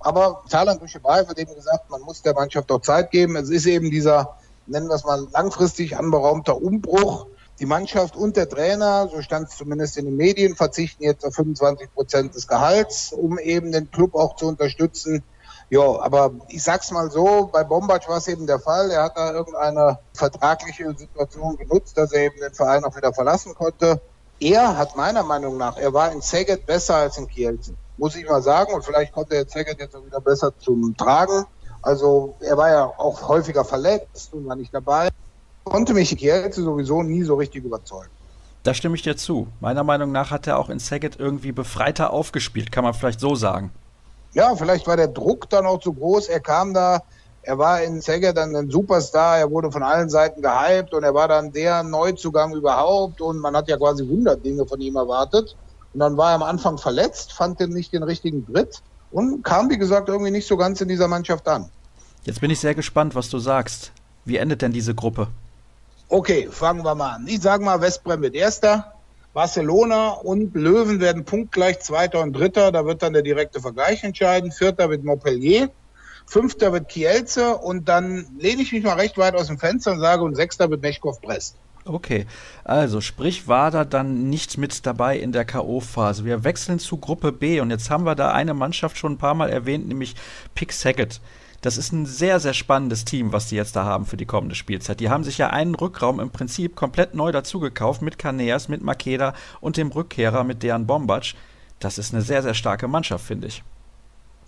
Aber Thailand Duschebai hat eben gesagt, man muss der Mannschaft auch Zeit geben. Es ist eben dieser, nennen wir es mal, langfristig anberaumter Umbruch. Die Mannschaft und der Trainer, so stand es zumindest in den Medien, verzichten jetzt auf 25 Prozent des Gehalts, um eben den Club auch zu unterstützen. Ja, aber ich sag's mal so, bei Bombac war es eben der Fall. Er hat da irgendeine vertragliche Situation genutzt, dass er eben den Verein auch wieder verlassen konnte. Er hat meiner Meinung nach, er war in Szeged besser als in Kielce. Muss ich mal sagen. Und vielleicht konnte er Szeged jetzt auch wieder besser zum Tragen. Also er war ja auch häufiger verletzt und war nicht dabei. Konnte mich Kielce sowieso nie so richtig überzeugen. Da stimme ich dir zu. Meiner Meinung nach hat er auch in Szeged irgendwie befreiter aufgespielt, kann man vielleicht so sagen ja, vielleicht war der Druck dann auch zu groß. Er kam da, er war in Zegger dann ein Superstar, er wurde von allen Seiten gehypt und er war dann der Neuzugang überhaupt und man hat ja quasi 100 Dinge von ihm erwartet. Und dann war er am Anfang verletzt, fand den nicht den richtigen Dritt und kam, wie gesagt, irgendwie nicht so ganz in dieser Mannschaft an. Jetzt bin ich sehr gespannt, was du sagst. Wie endet denn diese Gruppe? Okay, fangen wir mal an. Ich sage mal, Westbrem wird Erster, Barcelona und Löwen werden punktgleich Zweiter und Dritter. Da wird dann der direkte Vergleich entscheiden. Vierter wird Montpellier. Fünfter wird Kielce und dann lehne ich mich mal recht weit aus dem Fenster und sage, und Sechster wird Mechkov Brest. Okay, also sprich war da dann nicht mit dabei in der K.O.-Phase. Wir wechseln zu Gruppe B und jetzt haben wir da eine Mannschaft schon ein paar Mal erwähnt, nämlich Pick Saget. Das ist ein sehr, sehr spannendes Team, was die jetzt da haben für die kommende Spielzeit. Die haben sich ja einen Rückraum im Prinzip komplett neu dazugekauft mit Caneas, mit Makeda und dem Rückkehrer mit deren Bombac. Das ist eine sehr, sehr starke Mannschaft, finde ich.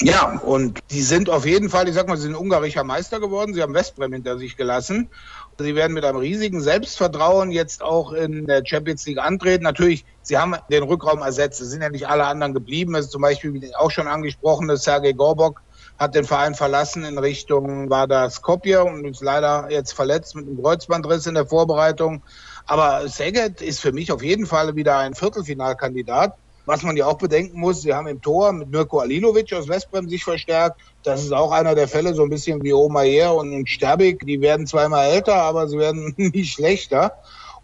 Ja, und die sind auf jeden Fall, ich sag mal, sie sind ungarischer Meister geworden. Sie haben Westbrem hinter sich gelassen. Sie werden mit einem riesigen Selbstvertrauen jetzt auch in der Champions League antreten. Natürlich, sie haben den Rückraum ersetzt. Es sind ja nicht alle anderen geblieben. Es ist zum Beispiel, auch schon angesprochene Sergei Gorbok, hat den Verein verlassen in Richtung war Skopje und ist leider jetzt verletzt mit einem Kreuzbandriss in der Vorbereitung. Aber Szeged ist für mich auf jeden Fall wieder ein Viertelfinalkandidat. Was man ja auch bedenken muss, sie haben im Tor mit Mirko Alilovic aus Westbrem sich verstärkt. Das ist auch einer der Fälle, so ein bisschen wie Omayer und Sterbig. Die werden zweimal älter, aber sie werden nicht schlechter.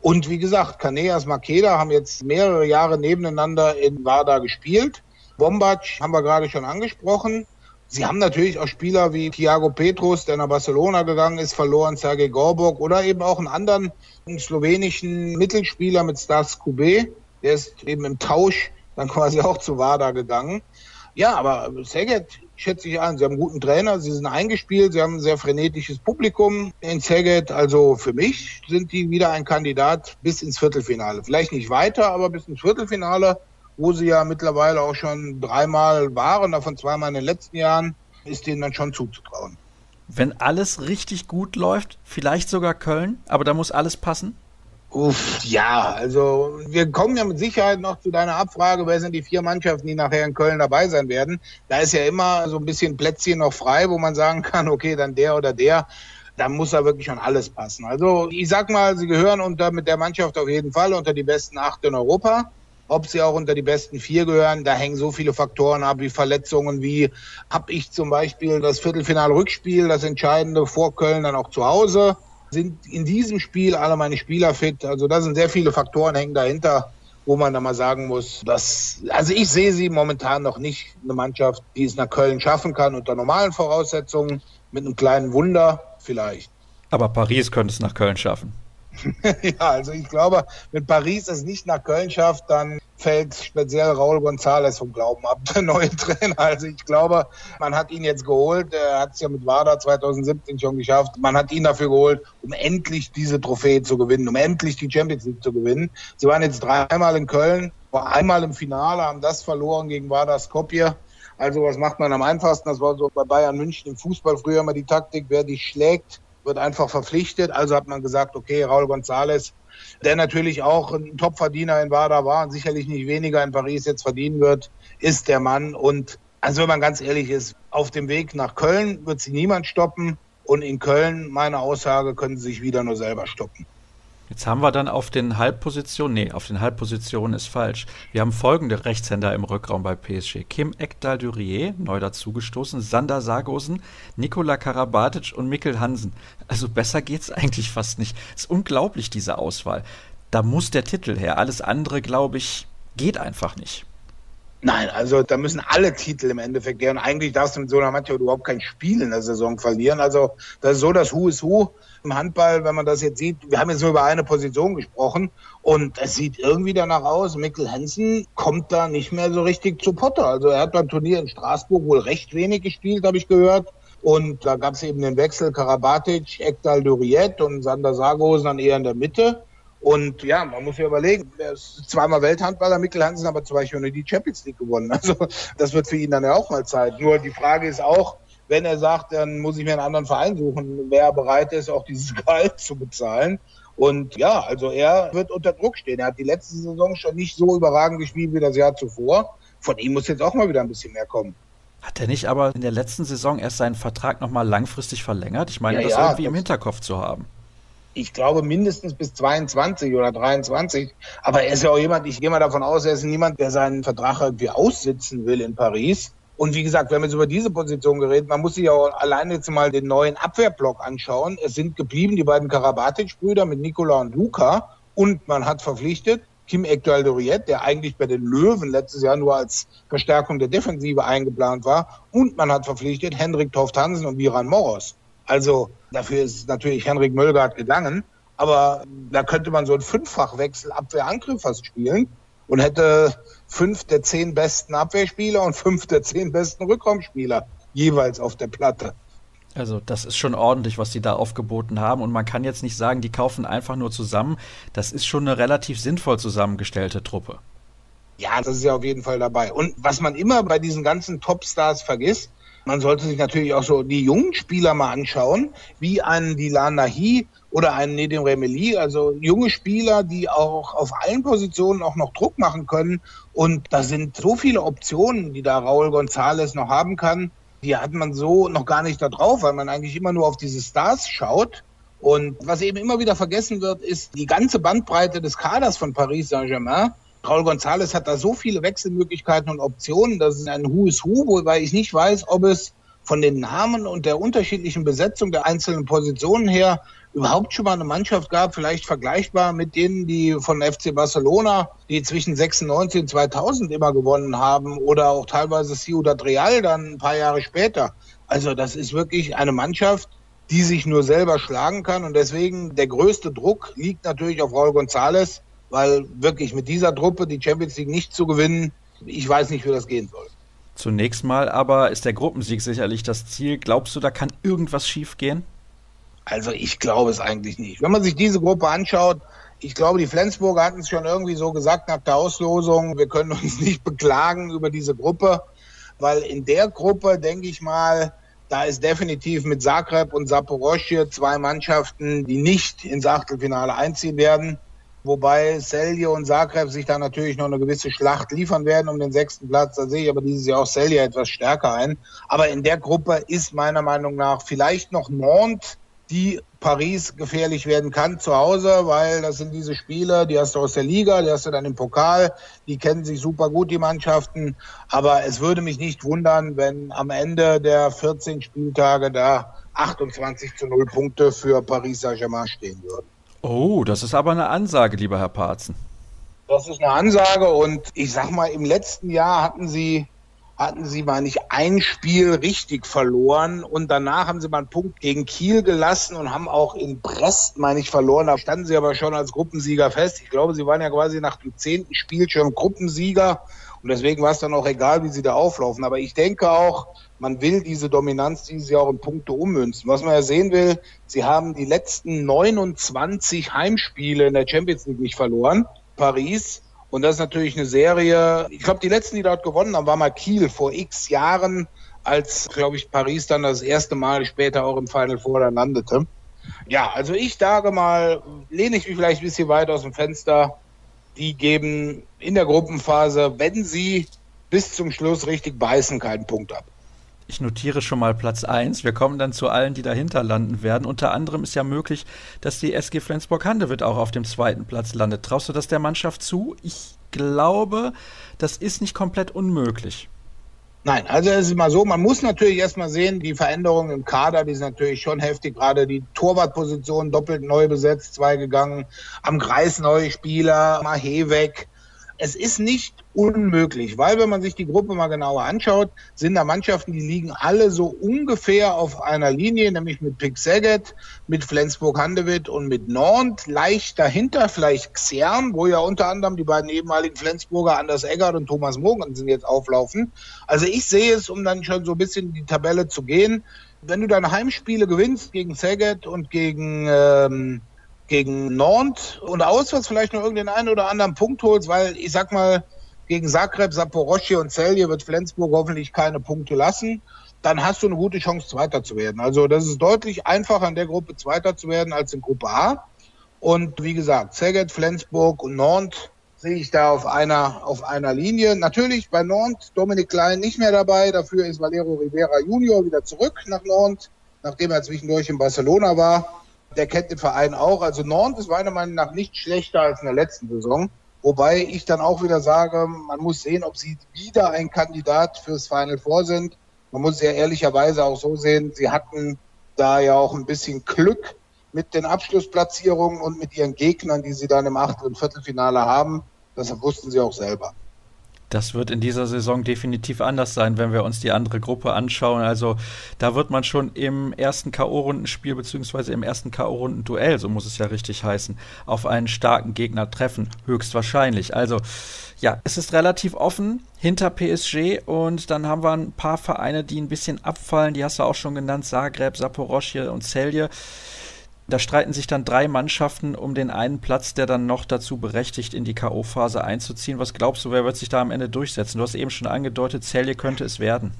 Und wie gesagt, Caneas, Makeda haben jetzt mehrere Jahre nebeneinander in Warda gespielt. Bombac haben wir gerade schon angesprochen. Sie haben natürlich auch Spieler wie Thiago Petrus, der nach Barcelona gegangen ist, verloren, Sergej Gorburg oder eben auch einen anderen einen slowenischen Mittelspieler mit Stas Kube. Der ist eben im Tausch dann quasi auch zu WADA gegangen. Ja, aber Szeged schätze ich an. Sie haben einen guten Trainer, sie sind eingespielt, sie haben ein sehr frenetisches Publikum in Szeged. Also für mich sind die wieder ein Kandidat bis ins Viertelfinale. Vielleicht nicht weiter, aber bis ins Viertelfinale wo sie ja mittlerweile auch schon dreimal waren, davon zweimal in den letzten Jahren, ist denen dann schon zuzutrauen. Wenn alles richtig gut läuft, vielleicht sogar Köln, aber da muss alles passen? Uff, ja, also wir kommen ja mit Sicherheit noch zu deiner Abfrage, wer sind die vier Mannschaften, die nachher in Köln dabei sein werden. Da ist ja immer so ein bisschen Plätzchen noch frei, wo man sagen kann, okay, dann der oder der. Da muss da wirklich schon alles passen. Also ich sag mal, sie gehören unter mit der Mannschaft auf jeden Fall unter die besten acht in Europa. Ob sie auch unter die besten vier gehören, da hängen so viele Faktoren ab, wie Verletzungen, wie habe ich zum Beispiel das Viertelfinal-Rückspiel, das entscheidende vor Köln dann auch zu Hause. Sind in diesem Spiel alle meine Spieler fit? Also da sind sehr viele Faktoren hängen dahinter, wo man da mal sagen muss, dass, also ich sehe sie momentan noch nicht eine Mannschaft, die es nach Köln schaffen kann unter normalen Voraussetzungen, mit einem kleinen Wunder vielleicht. Aber Paris könnte es nach Köln schaffen. ja, also ich glaube, wenn Paris es nicht nach Köln schafft, dann fällt speziell Raul González vom Glauben ab, der neue Trainer. Also ich glaube, man hat ihn jetzt geholt. Er hat es ja mit WADA 2017 schon geschafft. Man hat ihn dafür geholt, um endlich diese Trophäe zu gewinnen, um endlich die Champions League zu gewinnen. Sie waren jetzt dreimal in Köln, war einmal im Finale, haben das verloren gegen WADA Skopje. Also was macht man am einfachsten? Das war so bei Bayern München im Fußball früher immer die Taktik, wer dich schlägt, wird einfach verpflichtet. Also hat man gesagt, okay, Raul González, der natürlich auch ein Topverdiener in WADA war und sicherlich nicht weniger in Paris jetzt verdienen wird, ist der Mann. Und also wenn man ganz ehrlich ist, auf dem Weg nach Köln wird sie niemand stoppen. Und in Köln, meine Aussage, können sie sich wieder nur selber stoppen. Jetzt haben wir dann auf den Halbpositionen, nee, auf den Halbpositionen ist falsch. Wir haben folgende Rechtshänder im Rückraum bei PSG. Kim Ekdal-Durier, neu dazugestoßen, Sander Sargosen, Nikola Karabatic und Mikkel Hansen. Also besser geht's eigentlich fast nicht. Ist unglaublich, diese Auswahl. Da muss der Titel her. Alles andere, glaube ich, geht einfach nicht. Nein, also da müssen alle Titel im Endeffekt her. Und eigentlich darfst du mit so einer Mannschaft überhaupt kein Spiel in der Saison verlieren. Also das ist so das Who is Who im Handball, wenn man das jetzt sieht. Wir haben jetzt nur über eine Position gesprochen und es sieht irgendwie danach aus, Mikkel Hansen kommt da nicht mehr so richtig zu Potter. Also er hat beim Turnier in Straßburg wohl recht wenig gespielt, habe ich gehört. Und da gab es eben den Wechsel Karabatic, Ekdal Duriet und Sander Sargosen dann eher in der Mitte. Und ja, man muss ja überlegen, er ist zweimal Welthandballer, Mikkel Hansen, aber zum Beispiel nur die Champions League gewonnen. Also das wird für ihn dann ja auch mal Zeit. Nur die Frage ist auch, wenn er sagt, dann muss ich mir einen anderen Verein suchen, wer bereit ist, auch dieses Gehalt zu bezahlen. Und ja, also er wird unter Druck stehen. Er hat die letzte Saison schon nicht so überragend gespielt wie das Jahr zuvor. Von ihm muss jetzt auch mal wieder ein bisschen mehr kommen. Hat er nicht aber in der letzten Saison erst seinen Vertrag nochmal langfristig verlängert? Ich meine, ja, das ja, irgendwie das, im Hinterkopf zu haben ich glaube, mindestens bis 22 oder 23. Aber er ist ja auch jemand, ich gehe mal davon aus, er ist niemand, der seinen Vertrag irgendwie aussitzen will in Paris. Und wie gesagt, wir haben jetzt über diese Position geredet. Man muss sich auch alleine jetzt mal den neuen Abwehrblock anschauen. Es sind geblieben die beiden Karabatic-Brüder mit Nicola und Luca. Und man hat verpflichtet Kim Ekdal Doriet, der eigentlich bei den Löwen letztes Jahr nur als Verstärkung der Defensive eingeplant war. Und man hat verpflichtet Hendrik Toft Hansen und Viran Moros. Also dafür ist natürlich Henrik Möllgard gegangen. Aber da könnte man so einen Fünffachwechsel Abwehrangriff fast spielen und hätte fünf der zehn besten Abwehrspieler und fünf der zehn besten Rückraumspieler jeweils auf der Platte. Also das ist schon ordentlich, was sie da aufgeboten haben. Und man kann jetzt nicht sagen, die kaufen einfach nur zusammen. Das ist schon eine relativ sinnvoll zusammengestellte Truppe. Ja, das ist ja auf jeden Fall dabei. Und was man immer bei diesen ganzen Topstars vergisst, man sollte sich natürlich auch so die jungen Spieler mal anschauen, wie einen Dilan Nahi oder einen Nedim Remeli, also junge Spieler, die auch auf allen Positionen auch noch Druck machen können. Und da sind so viele Optionen, die da Raul González noch haben kann. Die hat man so noch gar nicht da drauf, weil man eigentlich immer nur auf diese Stars schaut. Und was eben immer wieder vergessen wird, ist die ganze Bandbreite des Kaders von Paris Saint-Germain. Raul González hat da so viele Wechselmöglichkeiten und Optionen. Das ist ein Who is Who, wobei ich nicht weiß, ob es von den Namen und der unterschiedlichen Besetzung der einzelnen Positionen her überhaupt schon mal eine Mannschaft gab, vielleicht vergleichbar mit denen, die von FC Barcelona, die zwischen 96 und 2000 immer gewonnen haben oder auch teilweise Ciudad Real dann ein paar Jahre später. Also das ist wirklich eine Mannschaft, die sich nur selber schlagen kann und deswegen der größte Druck liegt natürlich auf Raul González, weil wirklich mit dieser Truppe die Champions League nicht zu gewinnen, ich weiß nicht, wie das gehen soll. Zunächst mal aber ist der Gruppensieg sicherlich das Ziel. Glaubst du, da kann irgendwas schiefgehen? Also ich glaube es eigentlich nicht. Wenn man sich diese Gruppe anschaut, ich glaube, die Flensburger hatten es schon irgendwie so gesagt nach der Auslosung, wir können uns nicht beklagen über diese Gruppe, weil in der Gruppe, denke ich mal, da ist definitiv mit Zagreb und Saporosche zwei Mannschaften, die nicht ins Achtelfinale einziehen werden wobei Celje und Zagreb sich da natürlich noch eine gewisse Schlacht liefern werden um den sechsten Platz. Da sehe ich aber dieses Jahr auch Celje etwas stärker ein. Aber in der Gruppe ist meiner Meinung nach vielleicht noch Nantes, die Paris gefährlich werden kann zu Hause, weil das sind diese Spiele, die hast du aus der Liga, die hast du dann im Pokal, die kennen sich super gut, die Mannschaften. Aber es würde mich nicht wundern, wenn am Ende der 14 Spieltage da 28 zu 0 Punkte für Paris Saint-Germain stehen würden. Oh, das ist aber eine Ansage, lieber Herr Parzen. Das ist eine Ansage und ich sag mal, im letzten Jahr hatten sie hatten sie, meine ich, ein Spiel richtig verloren und danach haben sie mal einen Punkt gegen Kiel gelassen und haben auch in Brest, meine ich, verloren. Da standen sie aber schon als Gruppensieger fest. Ich glaube, sie waren ja quasi nach dem zehnten Spiel schon Gruppensieger und deswegen war es dann auch egal, wie sie da auflaufen. Aber ich denke auch, man will diese Dominanz dieses Jahr auch in Punkte ummünzen. Was man ja sehen will, sie haben die letzten 29 Heimspiele in der Champions League nicht verloren. Paris und das ist natürlich eine Serie. Ich glaube, die letzten, die dort gewonnen haben, war mal Kiel vor x Jahren, als, glaube ich, Paris dann das erste Mal später auch im Final Four dann landete. Ja, also ich sage mal, lehne ich mich vielleicht ein bisschen weit aus dem Fenster. Die geben in der Gruppenphase, wenn sie bis zum Schluss richtig beißen, keinen Punkt ab. Ich notiere schon mal Platz 1. Wir kommen dann zu allen, die dahinter landen werden. Unter anderem ist ja möglich, dass die SG Flensburg-Handewitt auch auf dem zweiten Platz landet. Traust du das der Mannschaft zu? Ich glaube, das ist nicht komplett unmöglich. Nein, also es ist mal so, man muss natürlich erstmal sehen, die Veränderungen im Kader, die sind natürlich schon heftig, gerade die Torwartposition doppelt neu besetzt, zwei gegangen, am Kreis neue Spieler, Mahe weg, es ist nicht unmöglich, weil wenn man sich die Gruppe mal genauer anschaut, sind da Mannschaften, die liegen alle so ungefähr auf einer Linie, nämlich mit Pick Saget, mit Flensburg-Handewitt und mit Nord. Leicht dahinter vielleicht Xern, wo ja unter anderem die beiden ehemaligen Flensburger Anders Eggert und Thomas Mogensen jetzt auflaufen. Also ich sehe es, um dann schon so ein bisschen die Tabelle zu gehen. Wenn du deine Heimspiele gewinnst gegen Saget und gegen ähm, gegen Nantes und auswärts vielleicht noch irgendeinen einen oder anderen Punkt holst, weil ich sag mal, gegen Zagreb, Saporosche und Celje wird Flensburg hoffentlich keine Punkte lassen. Dann hast du eine gute Chance, Zweiter zu werden. Also das ist deutlich einfacher in der Gruppe Zweiter zu werden als in Gruppe A. Und wie gesagt, Szeged, Flensburg und Nantes sehe ich da auf einer, auf einer Linie. Natürlich bei Nantes Dominik Klein nicht mehr dabei. Dafür ist Valero Rivera Junior wieder zurück nach Nantes, nachdem er zwischendurch in Barcelona war der kennt den Verein auch. Also Nantes ist meiner Meinung nach nicht schlechter als in der letzten Saison. Wobei ich dann auch wieder sage, man muss sehen, ob sie wieder ein Kandidat fürs Final Four sind. Man muss ja ehrlicherweise auch so sehen, sie hatten da ja auch ein bisschen Glück mit den Abschlussplatzierungen und mit ihren Gegnern, die sie dann im Achtel- und Viertelfinale haben. Das wussten sie auch selber. Das wird in dieser Saison definitiv anders sein, wenn wir uns die andere Gruppe anschauen. Also da wird man schon im ersten K.O.-Rundenspiel beziehungsweise im ersten K.O.-Rundenduell, so muss es ja richtig heißen, auf einen starken Gegner treffen. Höchstwahrscheinlich. Also ja, es ist relativ offen hinter PSG und dann haben wir ein paar Vereine, die ein bisschen abfallen. Die hast du auch schon genannt, Zagreb, Saporoschje und Celje. Da streiten sich dann drei Mannschaften um den einen Platz, der dann noch dazu berechtigt, in die K.O.-Phase einzuziehen. Was glaubst du, wer wird sich da am Ende durchsetzen? Du hast eben schon angedeutet, Celje könnte es werden.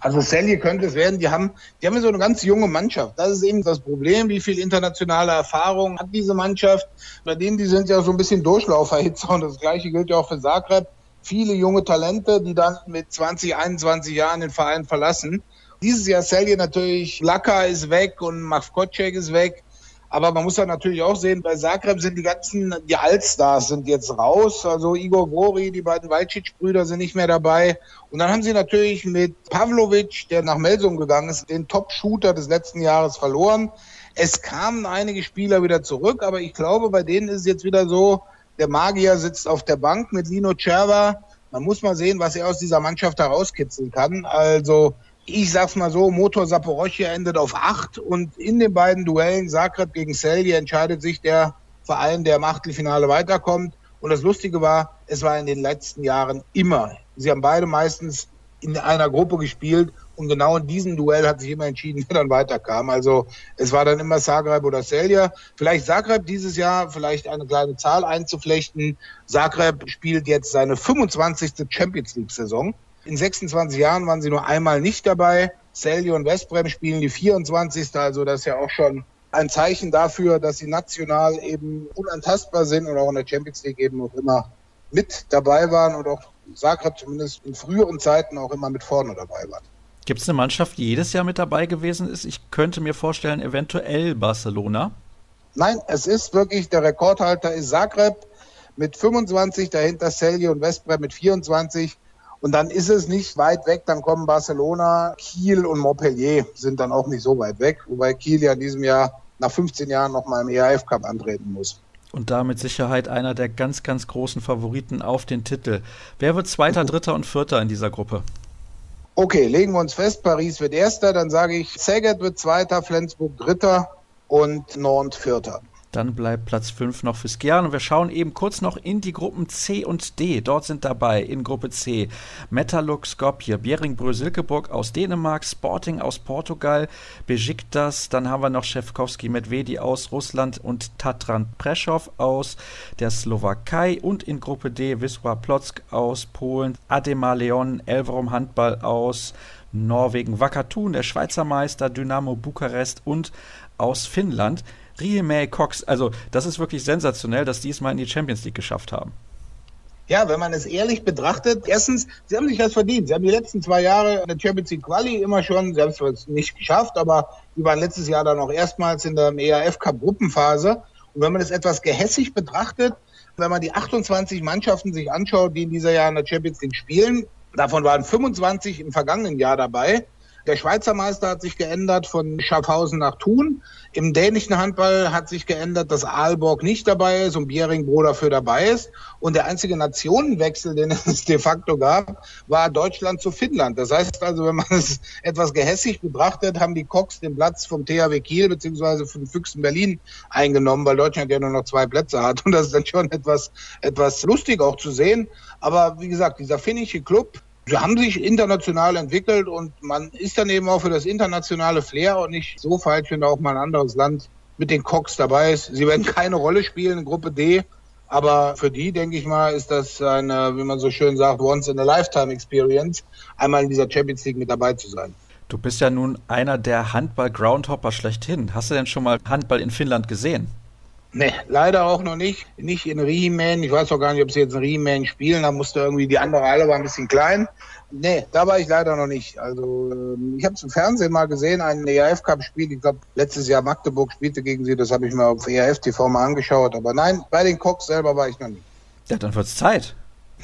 Also Celje könnte es werden. Die haben, die haben so eine ganz junge Mannschaft. Das ist eben das Problem. Wie viel internationale Erfahrung hat diese Mannschaft? Bei denen, die sind ja so ein bisschen Durchlauferhitzer und das Gleiche gilt ja auch für Zagreb. Viele junge Talente, die dann mit 20, 21 Jahren den Verein verlassen. Dieses Jahr Selje natürlich, Laka ist weg und Mavkocek ist weg. Aber man muss ja natürlich auch sehen, bei Zagreb sind die ganzen, die Allstars sind jetzt raus. Also Igor Vori, die beiden Valcic-Brüder sind nicht mehr dabei. Und dann haben sie natürlich mit Pavlovic, der nach Melsung gegangen ist, den Top-Shooter des letzten Jahres verloren. Es kamen einige Spieler wieder zurück, aber ich glaube, bei denen ist es jetzt wieder so, der Magier sitzt auf der Bank mit Lino Cerva. Man muss mal sehen, was er aus dieser Mannschaft herauskitzeln kann. Also ich sag's mal so, Motor Saporoschia endet auf acht und in den beiden Duellen Zagreb gegen Celje entscheidet sich der Verein, der im Achtelfinale weiterkommt. Und das Lustige war, es war in den letzten Jahren immer. Sie haben beide meistens in einer Gruppe gespielt und genau in diesem Duell hat sich immer entschieden, wer dann weiterkam. Also es war dann immer Zagreb oder Celje. Vielleicht Zagreb dieses Jahr, vielleicht eine kleine Zahl einzuflechten. Zagreb spielt jetzt seine 25. Champions League Saison. In 26 Jahren waren sie nur einmal nicht dabei. Celje und Westbrem spielen die 24. Also das ist ja auch schon ein Zeichen dafür, dass sie national eben unantastbar sind und auch in der Champions League eben noch immer mit dabei waren und auch Zagreb zumindest in früheren Zeiten auch immer mit vorne dabei war. Gibt es eine Mannschaft, die jedes Jahr mit dabei gewesen ist? Ich könnte mir vorstellen, eventuell Barcelona. Nein, es ist wirklich, der Rekordhalter ist Zagreb mit 25, dahinter Celje und Westbrem mit 24. Und dann ist es nicht weit weg, dann kommen Barcelona, Kiel und Montpellier sind dann auch nicht so weit weg, wobei Kiel ja in diesem Jahr nach 15 Jahren nochmal im EAF Cup antreten muss. Und da mit Sicherheit einer der ganz, ganz großen Favoriten auf den Titel. Wer wird Zweiter, Dritter und Vierter in dieser Gruppe? Okay, legen wir uns fest, Paris wird Erster, dann sage ich, Saget wird Zweiter, Flensburg Dritter und Nantes Vierter. Dann bleibt Platz 5 noch für Skjern. Und wir schauen eben kurz noch in die Gruppen C und D. Dort sind dabei in Gruppe C Metalurg Skopje, Bering Brösilkeburg aus Dänemark, Sporting aus Portugal, Besiktas, dann haben wir noch Schewkowski Medvedi aus Russland und Tatran Preschow aus der Slowakei und in Gruppe D Wisła Plock aus Polen, Adema Leon, Elverum Handball aus Norwegen, Wakatun, der Schweizer Meister, Dynamo Bukarest und aus Finnland. Riemay Cox, also das ist wirklich sensationell, dass die es mal in die Champions League geschafft haben. Ja, wenn man es ehrlich betrachtet, erstens, sie haben sich das verdient. Sie haben die letzten zwei Jahre in der Champions League Quali immer schon, sie haben es nicht geschafft, aber sie waren letztes Jahr dann auch erstmals in der ERF Cup Gruppenphase. Und wenn man es etwas gehässig betrachtet, wenn man die 28 Mannschaften sich anschaut, die in dieser Jahr in der Champions League spielen, davon waren 25 im vergangenen Jahr dabei, der Schweizer Meister hat sich geändert von Schaffhausen nach Thun. Im dänischen Handball hat sich geändert, dass Aalborg nicht dabei ist und Bieringbro dafür dabei ist. Und der einzige Nationenwechsel, den es de facto gab, war Deutschland zu Finnland. Das heißt also, wenn man es etwas gehässig betrachtet, haben die Cox den Platz vom THW Kiel beziehungsweise von Füchsen Berlin eingenommen, weil Deutschland ja nur noch zwei Plätze hat. Und das ist dann schon etwas, etwas lustig auch zu sehen. Aber wie gesagt, dieser finnische Club, Sie haben sich international entwickelt und man ist dann eben auch für das internationale Flair und nicht so falsch, wenn da auch mal ein anderes Land mit den Cox dabei ist. Sie werden keine Rolle spielen in Gruppe D, aber für die, denke ich mal, ist das eine, wie man so schön sagt, once in a lifetime experience, einmal in dieser Champions League mit dabei zu sein. Du bist ja nun einer der Handball-Groundhopper schlechthin. Hast du denn schon mal Handball in Finnland gesehen? Nee, leider auch noch nicht. Nicht in Riemen. Ich weiß auch gar nicht, ob sie jetzt in Riemen spielen. Da musste irgendwie die andere Halle war ein bisschen klein. Nee, da war ich leider noch nicht. Also ähm, ich habe es im Fernsehen mal gesehen, ein ERF Cup Spiel. Ich glaube letztes Jahr Magdeburg spielte gegen sie. Das habe ich mir auf ERF TV mal angeschaut. Aber nein, bei den Cox selber war ich noch nicht. Ja, dann wird's Zeit.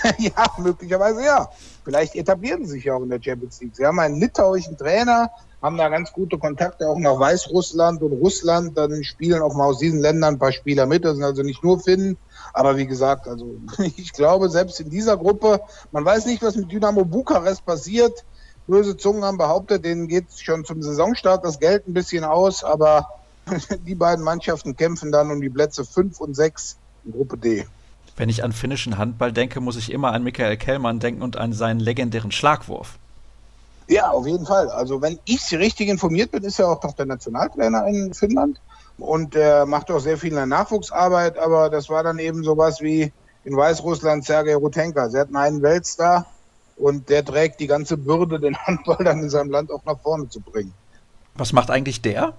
ja, möglicherweise ja. Vielleicht etablieren sie sich ja auch in der Champions League. Sie haben einen litauischen Trainer, haben da ganz gute Kontakte auch nach Weißrussland und Russland. Dann spielen auch mal aus diesen Ländern ein paar Spieler mit. Das sind also nicht nur Finnen. Aber wie gesagt, also ich glaube, selbst in dieser Gruppe, man weiß nicht, was mit Dynamo Bukarest passiert. Böse Zungen haben behauptet, denen geht schon zum Saisonstart das Geld ein bisschen aus. Aber die beiden Mannschaften kämpfen dann um die Plätze 5 und 6 in Gruppe D. Wenn ich an finnischen Handball denke, muss ich immer an Michael Kellmann denken und an seinen legendären Schlagwurf. Ja, auf jeden Fall. Also wenn ich richtig informiert bin, ist er auch noch der Nationaltrainer in Finnland und er macht auch sehr viel in der Nachwuchsarbeit, aber das war dann eben sowas wie in Weißrussland Sergei Rutenka. Sie hatten einen Weltstar und der trägt die ganze Bürde, den Handball dann in seinem Land auch nach vorne zu bringen. Was macht eigentlich der?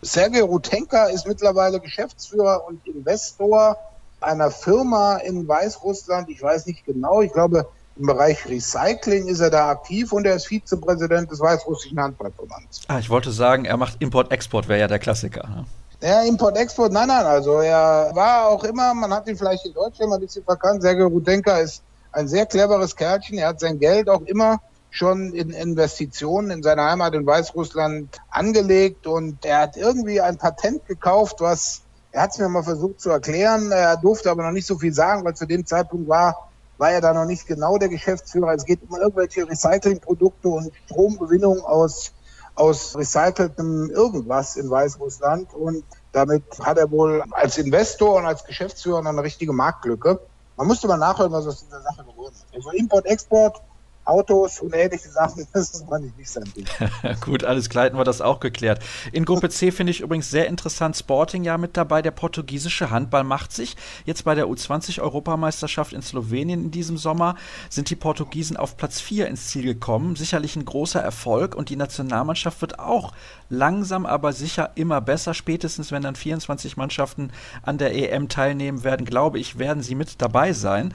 Sergei Rutenka ist mittlerweile Geschäftsführer und Investor einer Firma in Weißrussland. Ich weiß nicht genau, ich glaube, im Bereich Recycling ist er da aktiv und er ist Vizepräsident des Weißrussischen Handballverbands. Ah, ich wollte sagen, er macht Import-Export, wäre ja der Klassiker. Ne? Ja, Import-Export, nein, nein, also er war auch immer, man hat ihn vielleicht in Deutschland mal ein bisschen verkannt, Sergei Rudenka ist ein sehr cleveres Kerlchen, er hat sein Geld auch immer schon in Investitionen in seiner Heimat in Weißrussland angelegt und er hat irgendwie ein Patent gekauft, was, er hat es mir mal versucht zu erklären, er durfte aber noch nicht so viel sagen, weil zu dem Zeitpunkt war war er da noch nicht genau der Geschäftsführer. Es geht um irgendwelche Recyclingprodukte und Stromgewinnung aus, aus recyceltem irgendwas in Weißrussland. Und damit hat er wohl als Investor und als Geschäftsführer eine richtige Marktlücke. Man musste mal nachhören, was aus dieser Sache geworden ist. Also Import, Export, Autos und ähnliche Sachen, das ist man nicht sein Ding. Gut, alles klar, hätten wir das auch geklärt. In Gruppe C finde ich übrigens sehr interessant Sporting ja mit dabei. Der portugiesische Handball macht sich. Jetzt bei der U20-Europameisterschaft in Slowenien in diesem Sommer sind die Portugiesen auf Platz 4 ins Ziel gekommen. Sicherlich ein großer Erfolg und die Nationalmannschaft wird auch langsam aber sicher immer besser. Spätestens, wenn dann 24 Mannschaften an der EM teilnehmen werden, glaube ich, werden sie mit dabei sein.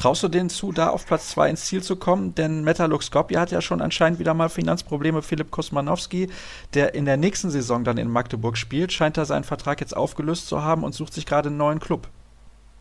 Traust du denen zu, da auf Platz 2 ins Ziel zu kommen? Denn Metalux Skopje hat ja schon anscheinend wieder mal Finanzprobleme. Philipp Kosmanowski, der in der nächsten Saison dann in Magdeburg spielt, scheint da seinen Vertrag jetzt aufgelöst zu haben und sucht sich gerade einen neuen Club.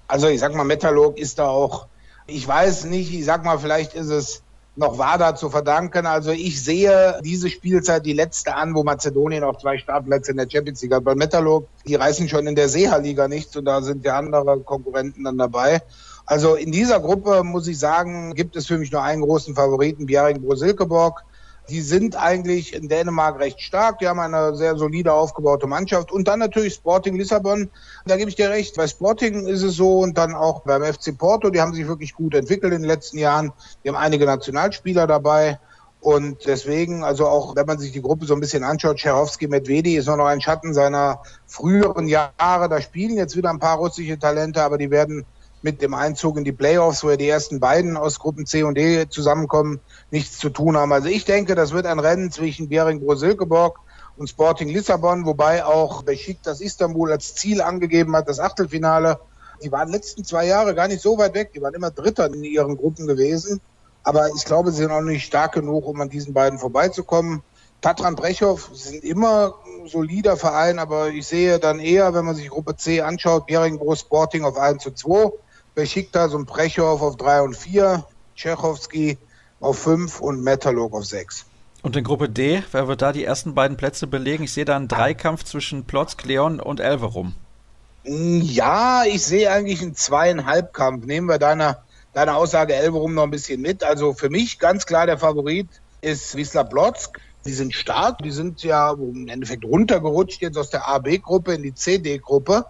Also ich sag mal, Metalog ist da auch, ich weiß nicht, ich sag mal, vielleicht ist es noch WADA zu verdanken. Also ich sehe diese Spielzeit die letzte an, wo Mazedonien auch zwei Startplätze in der Champions League hat. Bei Metalog, die reißen schon in der Seha-Liga nichts und da sind ja andere Konkurrenten dann dabei. Also in dieser Gruppe muss ich sagen, gibt es für mich nur einen großen Favoriten, Bjerring Brosilkeborg. Die sind eigentlich in Dänemark recht stark. Die haben eine sehr solide aufgebaute Mannschaft. Und dann natürlich Sporting Lissabon. Da gebe ich dir recht. Bei Sporting ist es so und dann auch beim FC Porto. Die haben sich wirklich gut entwickelt in den letzten Jahren. Die haben einige Nationalspieler dabei. Und deswegen, also auch wenn man sich die Gruppe so ein bisschen anschaut, Cherowski Medvedi ist noch ein Schatten seiner früheren Jahre. Da spielen jetzt wieder ein paar russische Talente, aber die werden mit dem Einzug in die Playoffs, wo ja die ersten beiden aus Gruppen C und D zusammenkommen, nichts zu tun haben. Also ich denke, das wird ein Rennen zwischen Bering-Silkeborg und Sporting Lissabon, wobei auch Besiktas Istanbul als Ziel angegeben hat, das Achtelfinale. Die waren letzten zwei Jahre gar nicht so weit weg. Die waren immer Dritter in ihren Gruppen gewesen. Aber ich glaube, sie sind auch nicht stark genug, um an diesen beiden vorbeizukommen. Tatran Brechow sind immer solider Verein, aber ich sehe dann eher, wenn man sich Gruppe C anschaut, Beringbro Sporting auf 1 zu 2. Besiktas und Brechow auf 3 und 4, Tschechowski auf 5 und Metalog auf 6. Und in Gruppe D, wer wird da die ersten beiden Plätze belegen? Ich sehe da einen Dreikampf zwischen Plotz, Leon und Elverum. Ja, ich sehe eigentlich einen Zweieinhalbkampf. Nehmen wir deine, deine Aussage Elverum noch ein bisschen mit. Also für mich ganz klar der Favorit ist Wisla Plotzk. Die sind stark, die sind ja im Endeffekt runtergerutscht jetzt aus der AB-Gruppe in die CD-Gruppe.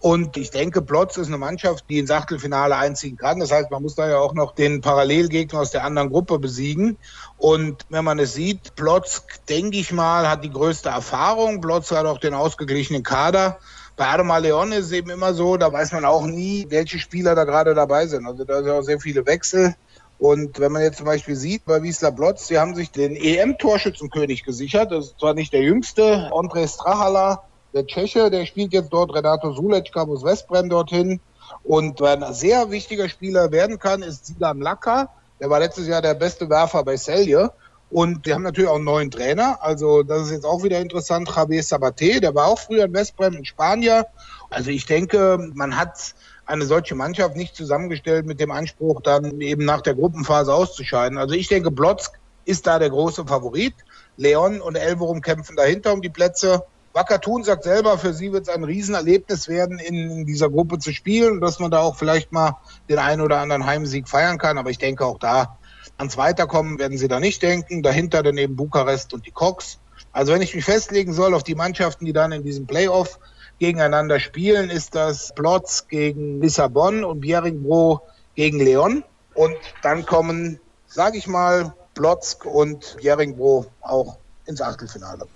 Und ich denke, Plotz ist eine Mannschaft, die ins Achtelfinale einziehen kann. Das heißt, man muss da ja auch noch den Parallelgegner aus der anderen Gruppe besiegen. Und wenn man es sieht, Plotz, denke ich mal, hat die größte Erfahrung. Plotz hat auch den ausgeglichenen Kader. Bei Adama Leon ist es eben immer so, da weiß man auch nie, welche Spieler da gerade dabei sind. Also da sind auch sehr viele Wechsel. Und wenn man jetzt zum Beispiel sieht, bei Wiesler Blotz, die haben sich den EM-Torschützenkönig gesichert. Das ist zwar nicht der jüngste, André Strahala, der Tscheche, der spielt jetzt dort, Renato Sulec kam aus Westbrem dorthin. Und wer ein sehr wichtiger Spieler werden kann, ist Silan Laka. Der war letztes Jahr der beste Werfer bei Celje. Und die haben natürlich auch einen neuen Trainer. Also das ist jetzt auch wieder interessant. Javier Sabate, der war auch früher in Westbrem in Spanier. Also ich denke, man hat eine solche Mannschaft nicht zusammengestellt mit dem Anspruch, dann eben nach der Gruppenphase auszuscheiden. Also ich denke, Blotzk ist da der große Favorit. Leon und Elverum kämpfen dahinter um die Plätze. Wakatun sagt selber, für sie wird es ein Riesenerlebnis werden, in dieser Gruppe zu spielen, dass man da auch vielleicht mal den einen oder anderen Heimsieg feiern kann. Aber ich denke auch da, ans Weiterkommen werden sie da nicht denken. Dahinter dann eben Bukarest und die Cox. Also wenn ich mich festlegen soll auf die Mannschaften, die dann in diesem Playoff gegeneinander spielen, ist das Plotz gegen Lissabon und Bjerringbro gegen Leon. Und dann kommen, sage ich mal, Plotzk und Bjerringbro auch ins Achtelfinale.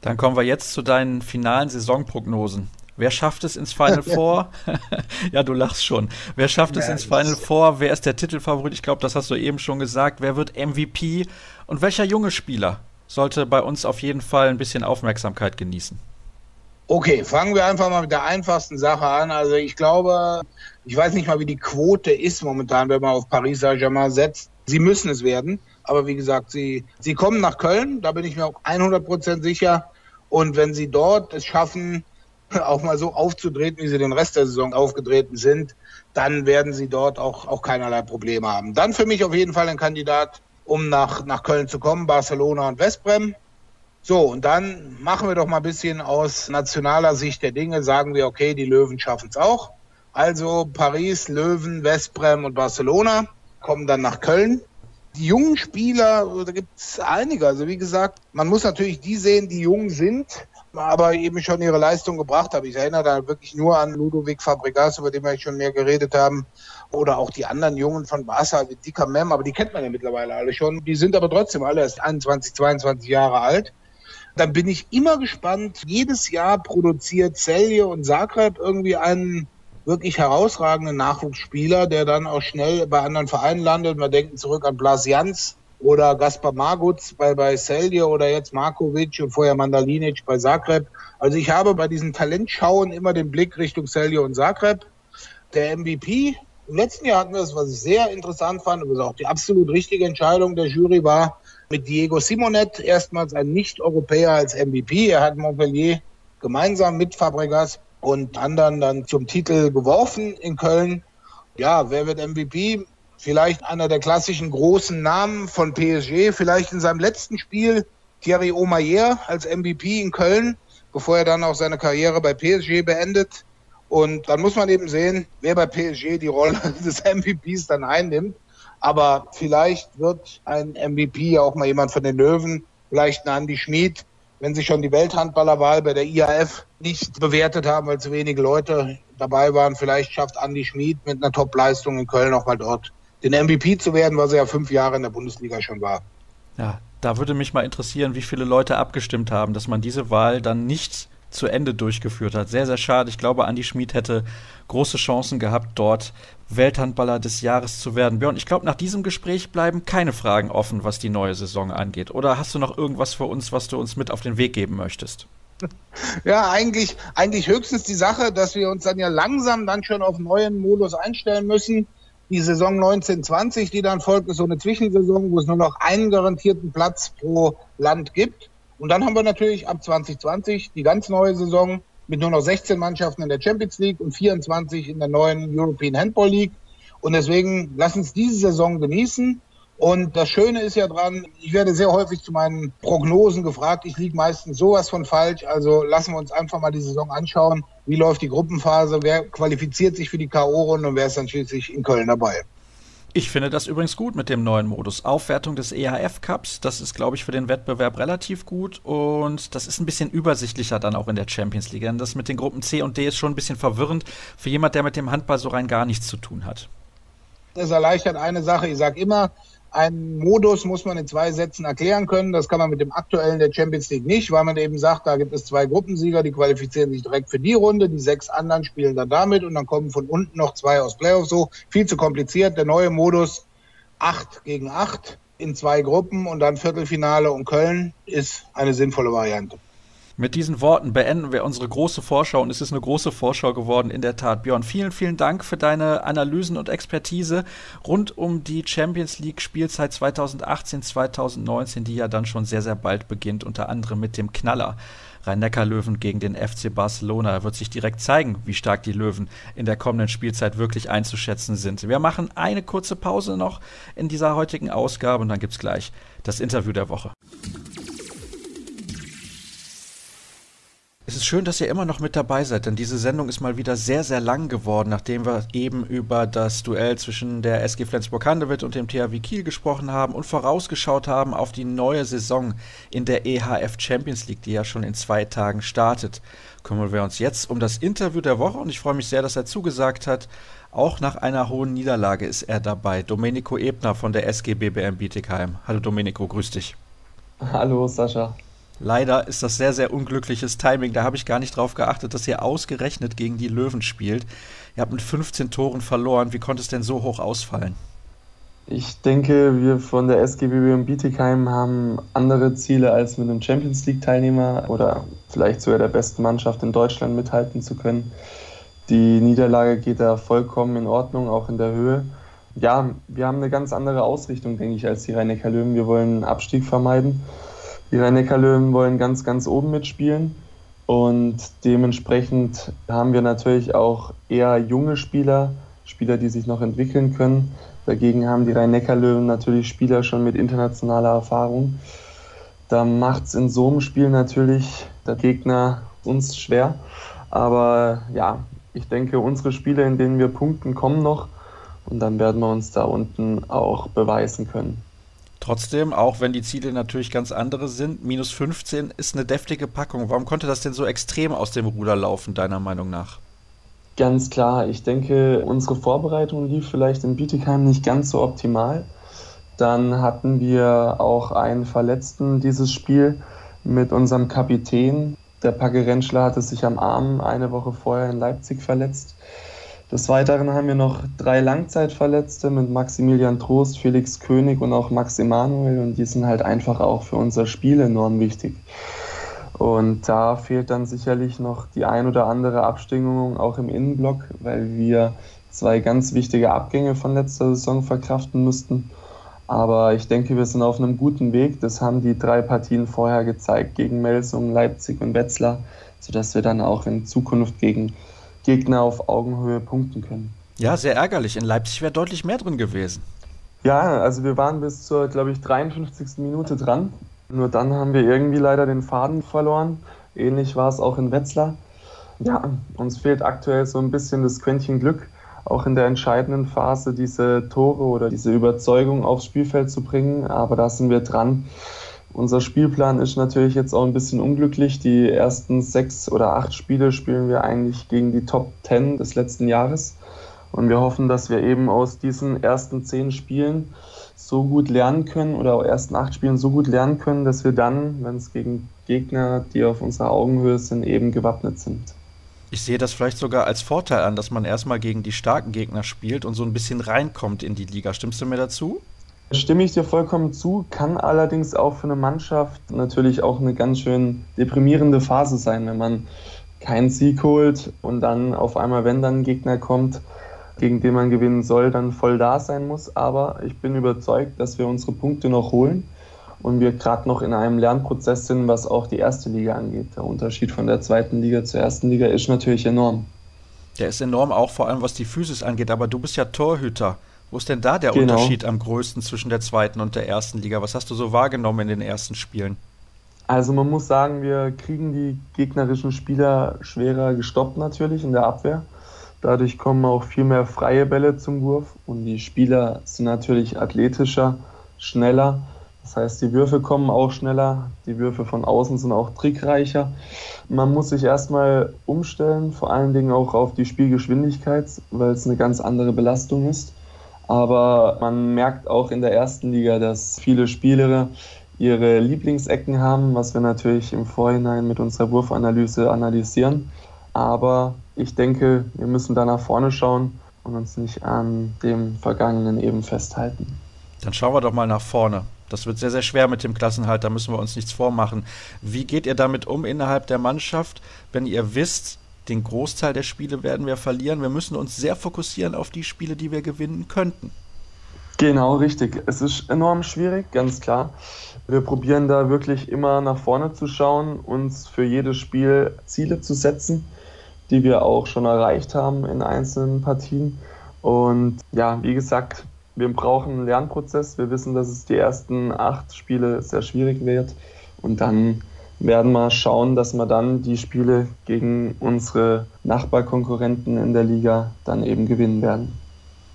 Dann kommen wir jetzt zu deinen finalen Saisonprognosen. Wer schafft es ins Final Four? ja, du lachst schon. Wer schafft es ja, ins Final Four? Wer ist der Titelfavorit? Ich glaube, das hast du eben schon gesagt. Wer wird MVP? Und welcher junge Spieler sollte bei uns auf jeden Fall ein bisschen Aufmerksamkeit genießen? Okay, fangen wir einfach mal mit der einfachsten Sache an. Also ich glaube, ich weiß nicht mal, wie die Quote ist momentan, wenn man auf Paris Saint-Germain setzt. Sie müssen es werden. Aber wie gesagt, sie, sie kommen nach Köln, da bin ich mir auch 100 Prozent sicher. Und wenn sie dort es schaffen, auch mal so aufzutreten, wie sie den Rest der Saison aufgetreten sind, dann werden sie dort auch, auch keinerlei Probleme haben. Dann für mich auf jeden Fall ein Kandidat, um nach, nach Köln zu kommen, Barcelona und Westbrem. So, und dann machen wir doch mal ein bisschen aus nationaler Sicht der Dinge, sagen wir, okay, die Löwen schaffen es auch. Also Paris, Löwen, Westbrem und Barcelona kommen dann nach Köln. Die jungen Spieler, da gibt es einige. Also wie gesagt, man muss natürlich die sehen, die jung sind, aber eben schon ihre Leistung gebracht haben. Ich erinnere da wirklich nur an Ludovic Fabregas, über den wir schon mehr geredet haben, oder auch die anderen Jungen von Barca, wie Dicker Mem, aber die kennt man ja mittlerweile alle schon. Die sind aber trotzdem alle erst 21, 22 Jahre alt. Dann bin ich immer gespannt. Jedes Jahr produziert Celje und Zagreb irgendwie einen wirklich herausragenden Nachwuchsspieler, der dann auch schnell bei anderen Vereinen landet. Wir denken zurück an Blas Jans oder Gaspar Magutz bei, bei Celje oder jetzt Markovic und vorher Mandalinic bei Zagreb. Also ich habe bei diesen Talentschauen immer den Blick Richtung Celje und Zagreb. Der MVP, im letzten Jahr hatten wir das, was ich sehr interessant fand, was auch die absolut richtige Entscheidung der Jury war, mit Diego Simonet, erstmals ein Nicht-Europäer als MVP. Er hat Montpellier gemeinsam mit Fabregas und anderen dann zum Titel geworfen in Köln. Ja, wer wird MVP? Vielleicht einer der klassischen großen Namen von PSG, vielleicht in seinem letzten Spiel Thierry Omeyer als MVP in Köln, bevor er dann auch seine Karriere bei PSG beendet. Und dann muss man eben sehen, wer bei PSG die Rolle des MVPs dann einnimmt. Aber vielleicht wird ein MVP auch mal jemand von den Löwen, vielleicht ein Andy Schmid, wenn sie schon die Welthandballerwahl bei der IAF nicht bewertet haben, weil zu wenige Leute dabei waren. Vielleicht schafft Andy Schmid mit einer Top-Leistung in Köln auch mal dort den MVP zu werden, was er ja fünf Jahre in der Bundesliga schon war. Ja, da würde mich mal interessieren, wie viele Leute abgestimmt haben, dass man diese Wahl dann nicht zu Ende durchgeführt hat. Sehr, sehr schade. Ich glaube, Andi Schmid hätte große Chancen gehabt, dort Welthandballer des Jahres zu werden. Björn, ich glaube, nach diesem Gespräch bleiben keine Fragen offen, was die neue Saison angeht. Oder hast du noch irgendwas für uns, was du uns mit auf den Weg geben möchtest? Ja, eigentlich, eigentlich höchstens die Sache, dass wir uns dann ja langsam dann schon auf neuen Modus einstellen müssen. Die Saison 1920, die dann folgt, ist so eine Zwischensaison, wo es nur noch einen garantierten Platz pro Land gibt. Und dann haben wir natürlich ab 2020 die ganz neue Saison mit nur noch 16 Mannschaften in der Champions League und 24 in der neuen European Handball League. Und deswegen lass uns diese Saison genießen. Und das Schöne ist ja dran, ich werde sehr häufig zu meinen Prognosen gefragt. Ich liege meistens sowas von falsch. Also lassen wir uns einfach mal die Saison anschauen. Wie läuft die Gruppenphase? Wer qualifiziert sich für die K.O.-Runde und wer ist dann schließlich in Köln dabei? Ich finde das übrigens gut mit dem neuen Modus. Aufwertung des EHF Cups, das ist, glaube ich, für den Wettbewerb relativ gut und das ist ein bisschen übersichtlicher dann auch in der Champions League. Denn das mit den Gruppen C und D ist schon ein bisschen verwirrend für jemand, der mit dem Handball so rein gar nichts zu tun hat. Das erleichtert eine Sache. Ich sage immer, einen Modus muss man in zwei Sätzen erklären können. Das kann man mit dem aktuellen der Champions League nicht, weil man eben sagt, da gibt es zwei Gruppensieger, die qualifizieren sich direkt für die Runde, die sechs anderen spielen dann damit und dann kommen von unten noch zwei aus Playoffs. So viel zu kompliziert. Der neue Modus acht gegen acht in zwei Gruppen und dann Viertelfinale und Köln ist eine sinnvolle Variante. Mit diesen Worten beenden wir unsere große Vorschau und es ist eine große Vorschau geworden, in der Tat. Björn, vielen, vielen Dank für deine Analysen und Expertise rund um die Champions League Spielzeit 2018, 2019, die ja dann schon sehr, sehr bald beginnt, unter anderem mit dem Knaller. Rhein-Neckar-Löwen gegen den FC Barcelona. Er wird sich direkt zeigen, wie stark die Löwen in der kommenden Spielzeit wirklich einzuschätzen sind. Wir machen eine kurze Pause noch in dieser heutigen Ausgabe und dann gibt es gleich das Interview der Woche. Es ist schön, dass ihr immer noch mit dabei seid, denn diese Sendung ist mal wieder sehr, sehr lang geworden, nachdem wir eben über das Duell zwischen der SG Flensburg-Handewitt und dem THW Kiel gesprochen haben und vorausgeschaut haben auf die neue Saison in der EHF Champions League, die ja schon in zwei Tagen startet. Kümmern wir uns jetzt um das Interview der Woche und ich freue mich sehr, dass er zugesagt hat. Auch nach einer hohen Niederlage ist er dabei. Domenico Ebner von der SG BBM Bietigheim. Hallo Domenico, grüß dich. Hallo Sascha. Leider ist das sehr, sehr unglückliches Timing. Da habe ich gar nicht drauf geachtet, dass ihr ausgerechnet gegen die Löwen spielt. Ihr habt mit 15 Toren verloren. Wie konnte es denn so hoch ausfallen? Ich denke, wir von der SGBB und Bietigheim haben andere Ziele, als mit einem Champions League-Teilnehmer oder vielleicht sogar der besten Mannschaft in Deutschland mithalten zu können. Die Niederlage geht da vollkommen in Ordnung, auch in der Höhe. Ja, wir haben eine ganz andere Ausrichtung, denke ich, als die rhein löwen Wir wollen einen Abstieg vermeiden die Rhein-Neckar-Löwen wollen ganz, ganz oben mitspielen. Und dementsprechend haben wir natürlich auch eher junge Spieler, Spieler, die sich noch entwickeln können. Dagegen haben die Rhein-Neckar-Löwen natürlich Spieler schon mit internationaler Erfahrung. Da macht es in so einem Spiel natürlich der Gegner uns schwer. Aber ja, ich denke, unsere Spiele, in denen wir punkten, kommen noch. Und dann werden wir uns da unten auch beweisen können. Trotzdem, auch wenn die Ziele natürlich ganz andere sind, minus 15 ist eine deftige Packung. Warum konnte das denn so extrem aus dem Ruder laufen, deiner Meinung nach? Ganz klar, ich denke, unsere Vorbereitung lief vielleicht in Bietigheim nicht ganz so optimal. Dann hatten wir auch einen Verletzten dieses Spiel mit unserem Kapitän. Der Packe Rentschler hatte sich am Arm eine Woche vorher in Leipzig verletzt. Des Weiteren haben wir noch drei Langzeitverletzte mit Maximilian Trost, Felix König und auch Max Emanuel und die sind halt einfach auch für unser Spiel enorm wichtig. Und da fehlt dann sicherlich noch die ein oder andere Abstimmung auch im Innenblock, weil wir zwei ganz wichtige Abgänge von letzter Saison verkraften müssten. Aber ich denke, wir sind auf einem guten Weg. Das haben die drei Partien vorher gezeigt gegen Melsung, Leipzig und Wetzlar, sodass wir dann auch in Zukunft gegen Gegner auf Augenhöhe punkten können. Ja, sehr ärgerlich. In Leipzig wäre deutlich mehr drin gewesen. Ja, also wir waren bis zur, glaube ich, 53. Minute dran. Nur dann haben wir irgendwie leider den Faden verloren. Ähnlich war es auch in Wetzlar. Ja, uns fehlt aktuell so ein bisschen das Quäntchen Glück. auch in der entscheidenden Phase diese Tore oder diese Überzeugung aufs Spielfeld zu bringen. Aber da sind wir dran. Unser Spielplan ist natürlich jetzt auch ein bisschen unglücklich. Die ersten sechs oder acht Spiele spielen wir eigentlich gegen die Top Ten des letzten Jahres. Und wir hoffen, dass wir eben aus diesen ersten zehn Spielen so gut lernen können oder ersten acht Spielen so gut lernen können, dass wir dann, wenn es gegen Gegner, die auf unserer Augenhöhe sind, eben gewappnet sind. Ich sehe das vielleicht sogar als Vorteil an, dass man erstmal gegen die starken Gegner spielt und so ein bisschen reinkommt in die Liga. Stimmst du mir dazu? Stimme ich dir vollkommen zu, kann allerdings auch für eine Mannschaft natürlich auch eine ganz schön deprimierende Phase sein, wenn man keinen Sieg holt und dann auf einmal, wenn dann ein Gegner kommt, gegen den man gewinnen soll, dann voll da sein muss. Aber ich bin überzeugt, dass wir unsere Punkte noch holen und wir gerade noch in einem Lernprozess sind, was auch die erste Liga angeht. Der Unterschied von der zweiten Liga zur ersten Liga ist natürlich enorm. Der ist enorm, auch vor allem was die Physis angeht. Aber du bist ja Torhüter. Wo ist denn da der genau. Unterschied am größten zwischen der zweiten und der ersten Liga? Was hast du so wahrgenommen in den ersten Spielen? Also man muss sagen, wir kriegen die gegnerischen Spieler schwerer gestoppt natürlich in der Abwehr. Dadurch kommen auch viel mehr freie Bälle zum Wurf und die Spieler sind natürlich athletischer, schneller. Das heißt, die Würfe kommen auch schneller, die Würfe von außen sind auch trickreicher. Man muss sich erstmal umstellen, vor allen Dingen auch auf die Spielgeschwindigkeit, weil es eine ganz andere Belastung ist. Aber man merkt auch in der ersten Liga, dass viele Spieler ihre Lieblingsecken haben, was wir natürlich im Vorhinein mit unserer Wurfanalyse analysieren. Aber ich denke, wir müssen da nach vorne schauen und uns nicht an dem Vergangenen eben festhalten. Dann schauen wir doch mal nach vorne. Das wird sehr, sehr schwer mit dem Klassenhalt, da müssen wir uns nichts vormachen. Wie geht ihr damit um innerhalb der Mannschaft, wenn ihr wisst, den Großteil der Spiele werden wir verlieren. Wir müssen uns sehr fokussieren auf die Spiele, die wir gewinnen könnten. Genau, richtig. Es ist enorm schwierig, ganz klar. Wir probieren da wirklich immer nach vorne zu schauen, uns für jedes Spiel Ziele zu setzen, die wir auch schon erreicht haben in einzelnen Partien. Und ja, wie gesagt, wir brauchen einen Lernprozess. Wir wissen, dass es die ersten acht Spiele sehr schwierig wird. Und dann werden wir schauen, dass wir dann die Spiele gegen unsere Nachbarkonkurrenten in der Liga dann eben gewinnen werden.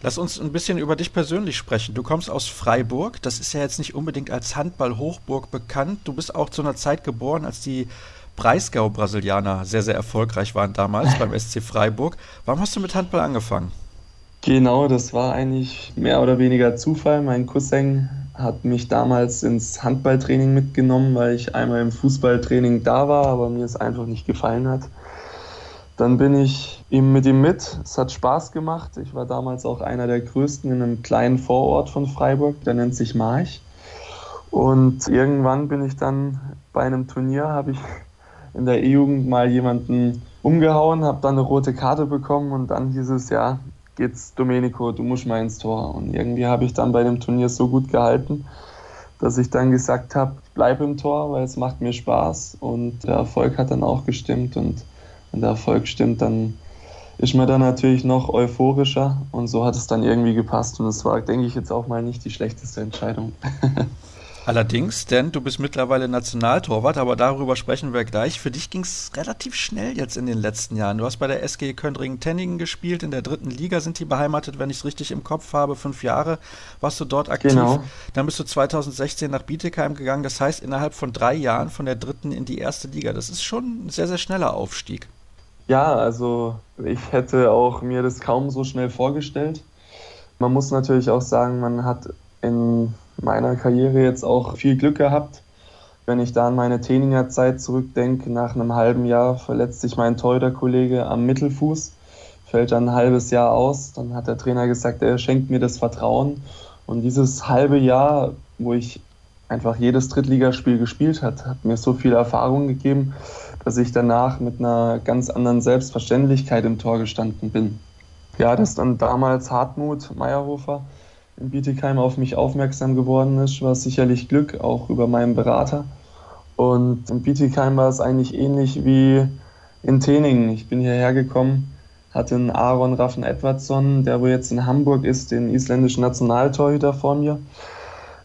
Lass uns ein bisschen über dich persönlich sprechen. Du kommst aus Freiburg. Das ist ja jetzt nicht unbedingt als Handball-Hochburg bekannt. Du bist auch zu einer Zeit geboren, als die Breisgau-Brasilianer sehr, sehr erfolgreich waren damals beim SC Freiburg. Warum hast du mit Handball angefangen? Genau, das war eigentlich mehr oder weniger Zufall. Mein Cousin hat mich damals ins Handballtraining mitgenommen, weil ich einmal im Fußballtraining da war, aber mir es einfach nicht gefallen hat. Dann bin ich ihm mit ihm mit. Es hat Spaß gemacht. Ich war damals auch einer der größten in einem kleinen Vorort von Freiburg, der nennt sich March. Und irgendwann bin ich dann bei einem Turnier, habe ich in der E-Jugend mal jemanden umgehauen, habe dann eine rote Karte bekommen und dann hieß es ja, geht's Domenico, du musst mal ins Tor. Und irgendwie habe ich dann bei dem Turnier so gut gehalten, dass ich dann gesagt habe, ich bleibe im Tor, weil es macht mir Spaß und der Erfolg hat dann auch gestimmt und wenn der Erfolg stimmt, dann ist man dann natürlich noch euphorischer und so hat es dann irgendwie gepasst und es war, denke ich, jetzt auch mal nicht die schlechteste Entscheidung. Allerdings, denn du bist mittlerweile Nationaltorwart, aber darüber sprechen wir gleich. Für dich ging es relativ schnell jetzt in den letzten Jahren. Du hast bei der SG Köndringen-Tenningen gespielt, in der dritten Liga sind die beheimatet, wenn ich es richtig im Kopf habe. Fünf Jahre warst du dort aktiv. Genau. Dann bist du 2016 nach Bietigheim gegangen. Das heißt, innerhalb von drei Jahren von der dritten in die erste Liga. Das ist schon ein sehr, sehr schneller Aufstieg. Ja, also ich hätte auch mir das kaum so schnell vorgestellt. Man muss natürlich auch sagen, man hat in meiner Karriere jetzt auch viel Glück gehabt. Wenn ich da an meine Teninger Zeit zurückdenke, nach einem halben Jahr verletzt sich mein Torhüterkollege am Mittelfuß, fällt dann ein halbes Jahr aus. Dann hat der Trainer gesagt, er schenkt mir das Vertrauen. Und dieses halbe Jahr, wo ich einfach jedes Drittligaspiel gespielt hat, hat mir so viel Erfahrung gegeben, dass ich danach mit einer ganz anderen Selbstverständlichkeit im Tor gestanden bin. Ja, dass dann damals Hartmut Meyerhofer in Bietigheim auf mich aufmerksam geworden ist, war sicherlich Glück, auch über meinen Berater. Und in Bietigheim war es eigentlich ähnlich wie in Teningen. Ich bin hierher gekommen, hatte einen Aaron Raffen Edwardsson, der wo jetzt in Hamburg ist, den isländischen Nationaltorhüter vor mir.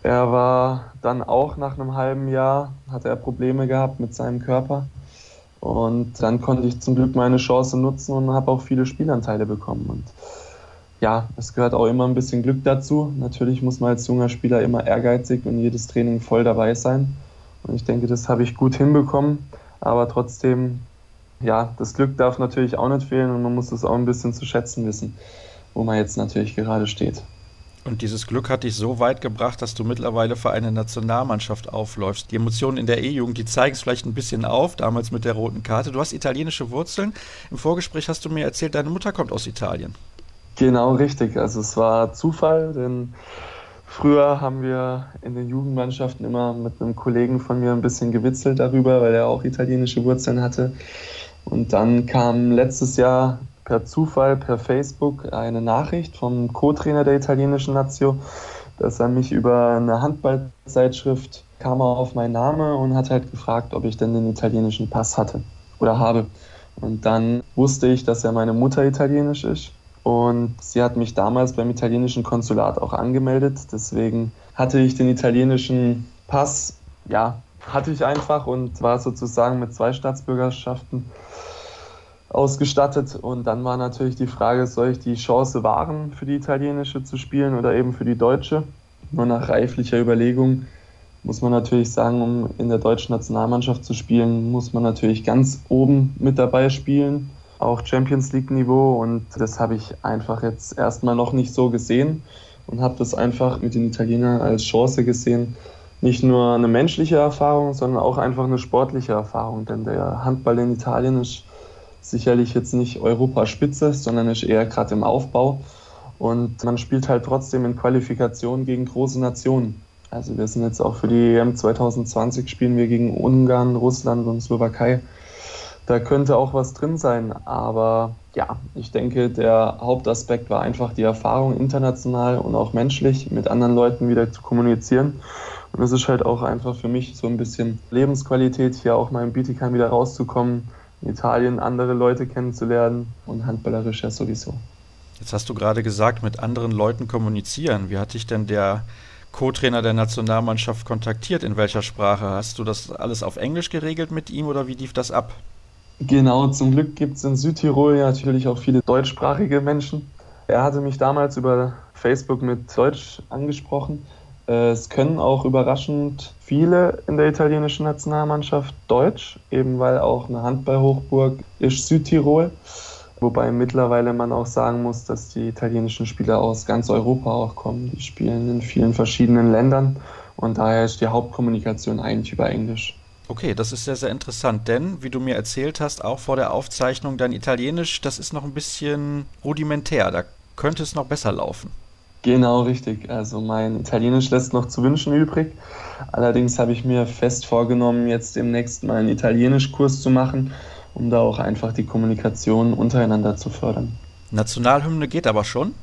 Er war dann auch nach einem halben Jahr, hatte er Probleme gehabt mit seinem Körper. Und dann konnte ich zum Glück meine Chance nutzen und habe auch viele Spielanteile bekommen. Und ja, es gehört auch immer ein bisschen Glück dazu. Natürlich muss man als junger Spieler immer ehrgeizig und jedes Training voll dabei sein. Und ich denke, das habe ich gut hinbekommen. Aber trotzdem, ja, das Glück darf natürlich auch nicht fehlen und man muss es auch ein bisschen zu schätzen wissen, wo man jetzt natürlich gerade steht. Und dieses Glück hat dich so weit gebracht, dass du mittlerweile für eine Nationalmannschaft aufläufst. Die Emotionen in der E-Jugend, die zeigen es vielleicht ein bisschen auf, damals mit der roten Karte. Du hast italienische Wurzeln. Im Vorgespräch hast du mir erzählt, deine Mutter kommt aus Italien. Genau, richtig. Also es war Zufall, denn früher haben wir in den Jugendmannschaften immer mit einem Kollegen von mir ein bisschen gewitzelt darüber, weil er auch italienische Wurzeln hatte. Und dann kam letztes Jahr per Zufall per Facebook eine Nachricht vom Co-Trainer der italienischen Nazio, dass er mich über eine Handballzeitschrift kam er auf meinen Namen und hat halt gefragt, ob ich denn den italienischen Pass hatte oder habe. Und dann wusste ich, dass ja meine Mutter italienisch ist und sie hat mich damals beim italienischen Konsulat auch angemeldet. Deswegen hatte ich den italienischen Pass, ja, hatte ich einfach und war sozusagen mit zwei Staatsbürgerschaften ausgestattet. Und dann war natürlich die Frage, soll ich die Chance wahren, für die italienische zu spielen oder eben für die deutsche? Nur nach reiflicher Überlegung muss man natürlich sagen, um in der deutschen Nationalmannschaft zu spielen, muss man natürlich ganz oben mit dabei spielen auch Champions League-Niveau und das habe ich einfach jetzt erstmal noch nicht so gesehen und habe das einfach mit den Italienern als Chance gesehen. Nicht nur eine menschliche Erfahrung, sondern auch einfach eine sportliche Erfahrung, denn der Handball in Italien ist sicherlich jetzt nicht Europaspitze, sondern ist eher gerade im Aufbau und man spielt halt trotzdem in Qualifikation gegen große Nationen. Also wir sind jetzt auch für die EM 2020 spielen wir gegen Ungarn, Russland und Slowakei da könnte auch was drin sein. Aber ja, ich denke, der Hauptaspekt war einfach die Erfahrung international und auch menschlich mit anderen Leuten wieder zu kommunizieren. Und es ist halt auch einfach für mich so ein bisschen Lebensqualität, hier auch mal im Bietigheim wieder rauszukommen, in Italien andere Leute kennenzulernen und handballerisch ja sowieso. Jetzt hast du gerade gesagt, mit anderen Leuten kommunizieren. Wie hat dich denn der Co-Trainer der Nationalmannschaft kontaktiert? In welcher Sprache? Hast du das alles auf Englisch geregelt mit ihm oder wie lief das ab? Genau, zum Glück gibt es in Südtirol natürlich auch viele deutschsprachige Menschen. Er hatte mich damals über Facebook mit Deutsch angesprochen. Äh, es können auch überraschend viele in der italienischen Nationalmannschaft Deutsch, eben weil auch eine Handballhochburg ist Südtirol. Wobei mittlerweile man auch sagen muss, dass die italienischen Spieler aus ganz Europa auch kommen. Die spielen in vielen verschiedenen Ländern und daher ist die Hauptkommunikation eigentlich über Englisch. Okay, das ist sehr, sehr interessant, denn wie du mir erzählt hast, auch vor der Aufzeichnung, dein Italienisch, das ist noch ein bisschen rudimentär. Da könnte es noch besser laufen. Genau, richtig. Also mein Italienisch lässt noch zu wünschen übrig. Allerdings habe ich mir fest vorgenommen, jetzt demnächst mal einen Italienischkurs zu machen, um da auch einfach die Kommunikation untereinander zu fördern. Nationalhymne geht aber schon?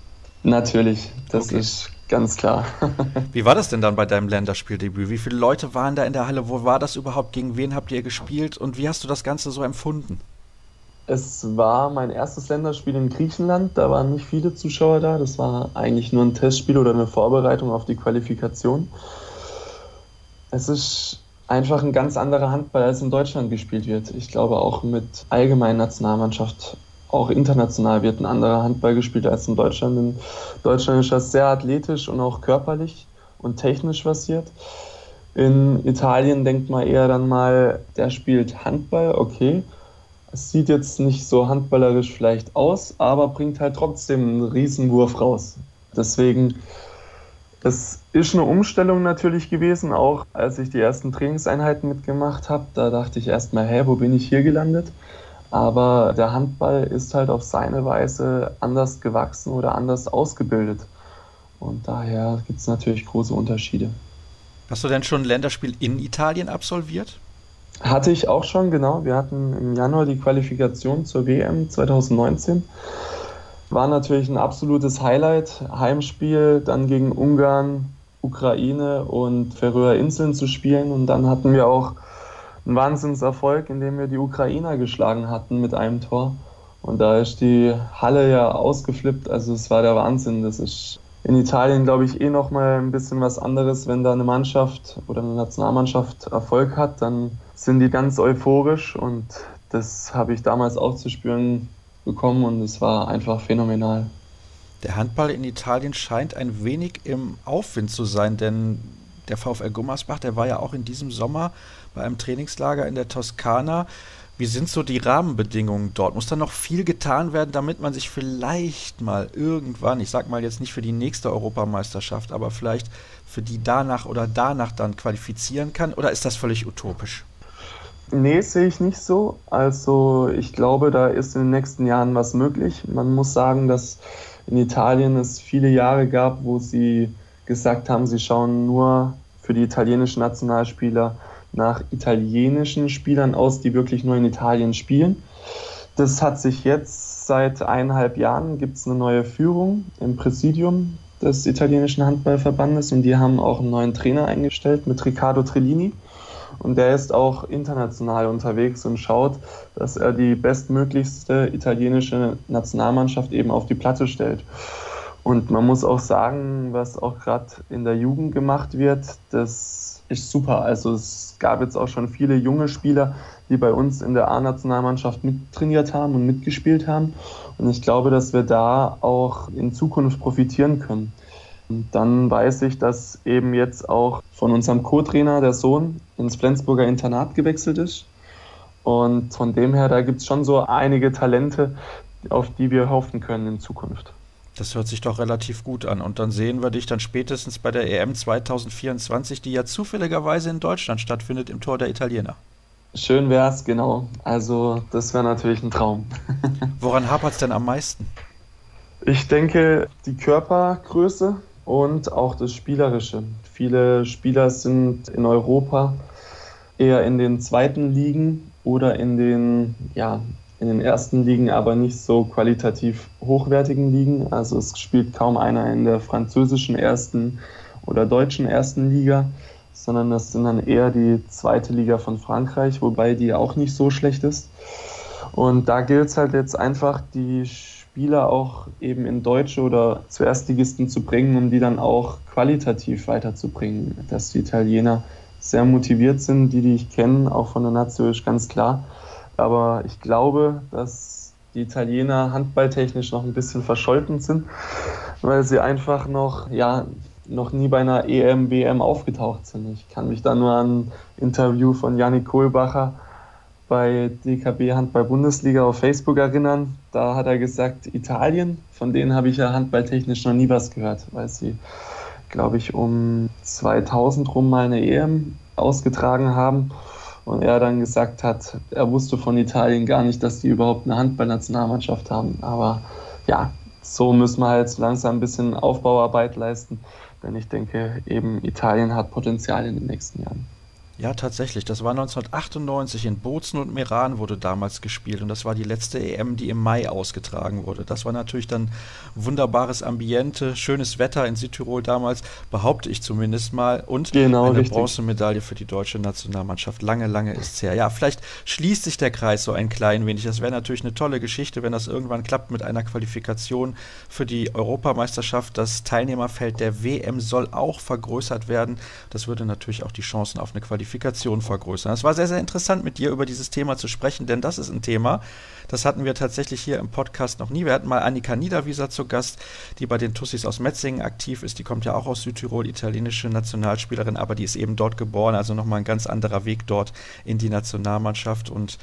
Natürlich, das okay. ist Ganz klar. Wie war das denn dann bei deinem Länderspieldebüt? Wie viele Leute waren da in der Halle? Wo war das überhaupt? Gegen wen habt ihr gespielt? Und wie hast du das Ganze so empfunden? Es war mein erstes Länderspiel in Griechenland. Da waren nicht viele Zuschauer da. Das war eigentlich nur ein Testspiel oder eine Vorbereitung auf die Qualifikation. Es ist einfach ein ganz anderer Handball, als in Deutschland gespielt wird. Ich glaube auch mit allgemeinen Nationalmannschaft auch international wird ein anderer Handball gespielt als in Deutschland. In Deutschland ist das sehr athletisch und auch körperlich und technisch basiert. In Italien denkt man eher dann mal, der spielt Handball, okay. Es sieht jetzt nicht so handballerisch vielleicht aus, aber bringt halt trotzdem einen Riesenwurf raus. Deswegen, es ist eine Umstellung natürlich gewesen, auch als ich die ersten Trainingseinheiten mitgemacht habe. Da dachte ich erstmal, hä, wo bin ich hier gelandet? Aber der Handball ist halt auf seine Weise anders gewachsen oder anders ausgebildet. Und daher gibt es natürlich große Unterschiede. Hast du denn schon ein Länderspiel in Italien absolviert? Hatte ich auch schon, genau. Wir hatten im Januar die Qualifikation zur WM 2019. War natürlich ein absolutes Highlight. Heimspiel, dann gegen Ungarn, Ukraine und Färöer Inseln zu spielen. Und dann hatten wir auch ein Wahnsinnserfolg, in dem wir die Ukrainer geschlagen hatten mit einem Tor. Und da ist die Halle ja ausgeflippt. Also es war der Wahnsinn. Das ist in Italien, glaube ich, eh nochmal ein bisschen was anderes. Wenn da eine Mannschaft oder eine Nationalmannschaft Erfolg hat, dann sind die ganz euphorisch. Und das habe ich damals auch zu spüren bekommen und es war einfach phänomenal. Der Handball in Italien scheint ein wenig im Aufwind zu sein, denn der VfL Gummersbach, der war ja auch in diesem Sommer bei einem Trainingslager in der Toskana. Wie sind so die Rahmenbedingungen dort? Muss da noch viel getan werden, damit man sich vielleicht mal irgendwann, ich sag mal jetzt nicht für die nächste Europameisterschaft, aber vielleicht für die danach oder danach dann qualifizieren kann? Oder ist das völlig utopisch? Nee, sehe ich nicht so. Also ich glaube, da ist in den nächsten Jahren was möglich. Man muss sagen, dass in Italien es viele Jahre gab, wo sie gesagt haben, sie schauen nur für die italienischen Nationalspieler nach italienischen Spielern aus, die wirklich nur in Italien spielen. Das hat sich jetzt seit eineinhalb Jahren gibt es eine neue Führung im Präsidium des italienischen Handballverbandes und die haben auch einen neuen Trainer eingestellt mit Riccardo Trellini. Und der ist auch international unterwegs und schaut, dass er die bestmöglichste italienische Nationalmannschaft eben auf die Platte stellt. Und man muss auch sagen, was auch gerade in der Jugend gemacht wird, das ist super. Also es gab jetzt auch schon viele junge Spieler, die bei uns in der A-Nationalmannschaft mittrainiert haben und mitgespielt haben. Und ich glaube, dass wir da auch in Zukunft profitieren können. Und dann weiß ich, dass eben jetzt auch von unserem Co-Trainer der Sohn ins Flensburger Internat gewechselt ist. Und von dem her, da gibt es schon so einige Talente, auf die wir hoffen können in Zukunft. Das hört sich doch relativ gut an. Und dann sehen wir dich dann spätestens bei der EM 2024, die ja zufälligerweise in Deutschland stattfindet, im Tor der Italiener. Schön wär's, genau. Also, das wäre natürlich ein Traum. Woran hapert es denn am meisten? Ich denke, die Körpergröße und auch das Spielerische. Viele Spieler sind in Europa eher in den zweiten Ligen oder in den, ja, in den ersten Ligen, aber nicht so qualitativ hochwertigen Ligen. Also es spielt kaum einer in der französischen ersten oder deutschen ersten Liga, sondern das sind dann eher die zweite Liga von Frankreich, wobei die auch nicht so schlecht ist. Und da gilt es halt jetzt einfach, die Spieler auch eben in deutsche oder zu Erstligisten zu bringen, um die dann auch qualitativ weiterzubringen. Dass die Italiener sehr motiviert sind, die, die ich kenne, auch von der Nazio ist ganz klar. Aber ich glaube, dass die Italiener handballtechnisch noch ein bisschen verscholten sind, weil sie einfach noch, ja, noch nie bei einer EM, WM aufgetaucht sind. Ich kann mich da nur an ein Interview von Janik Kohlbacher bei DKB Handball Bundesliga auf Facebook erinnern. Da hat er gesagt, Italien, von denen habe ich ja handballtechnisch noch nie was gehört, weil sie, glaube ich, um 2000 rum mal eine EM ausgetragen haben. Und er dann gesagt hat, er wusste von Italien gar nicht, dass die überhaupt eine Handballnationalmannschaft haben. Aber ja, so müssen wir halt langsam ein bisschen Aufbauarbeit leisten. Denn ich denke, eben Italien hat Potenzial in den nächsten Jahren. Ja, tatsächlich. Das war 1998 in Bozen und Meran wurde damals gespielt und das war die letzte EM, die im Mai ausgetragen wurde. Das war natürlich dann wunderbares Ambiente, schönes Wetter in Südtirol damals, behaupte ich zumindest mal und genau, eine richtig. Bronzemedaille für die deutsche Nationalmannschaft. Lange, lange ist es her. Ja, vielleicht schließt sich der Kreis so ein klein wenig. Das wäre natürlich eine tolle Geschichte, wenn das irgendwann klappt mit einer Qualifikation für die Europameisterschaft. Das Teilnehmerfeld der WM soll auch vergrößert werden. Das würde natürlich auch die Chancen auf eine Qualifikation Qualifikation vergrößern. Es war sehr, sehr interessant, mit dir über dieses Thema zu sprechen, denn das ist ein Thema, das hatten wir tatsächlich hier im Podcast noch nie. Wir hatten mal Annika Niederwieser zu Gast, die bei den Tussis aus Metzingen aktiv ist. Die kommt ja auch aus Südtirol, italienische Nationalspielerin, aber die ist eben dort geboren, also nochmal ein ganz anderer Weg dort in die Nationalmannschaft und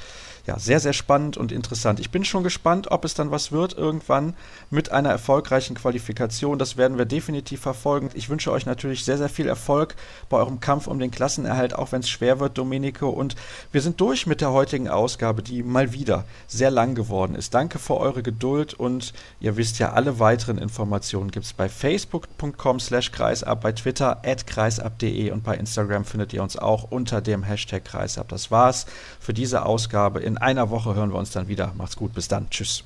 ja, sehr, sehr spannend und interessant. Ich bin schon gespannt, ob es dann was wird irgendwann mit einer erfolgreichen Qualifikation. Das werden wir definitiv verfolgen. Ich wünsche euch natürlich sehr, sehr viel Erfolg bei eurem Kampf um den Klassenerhalt, auch wenn es schwer wird, Domenico. Und wir sind durch mit der heutigen Ausgabe, die mal wieder sehr lang geworden ist. Danke für eure Geduld und ihr wisst ja, alle weiteren Informationen gibt es bei facebook.com slash kreisab, bei Twitter at kreisab.de und bei Instagram findet ihr uns auch unter dem Hashtag kreisab. Das war's für diese Ausgabe in in einer Woche hören wir uns dann wieder. Macht's gut, bis dann. Tschüss.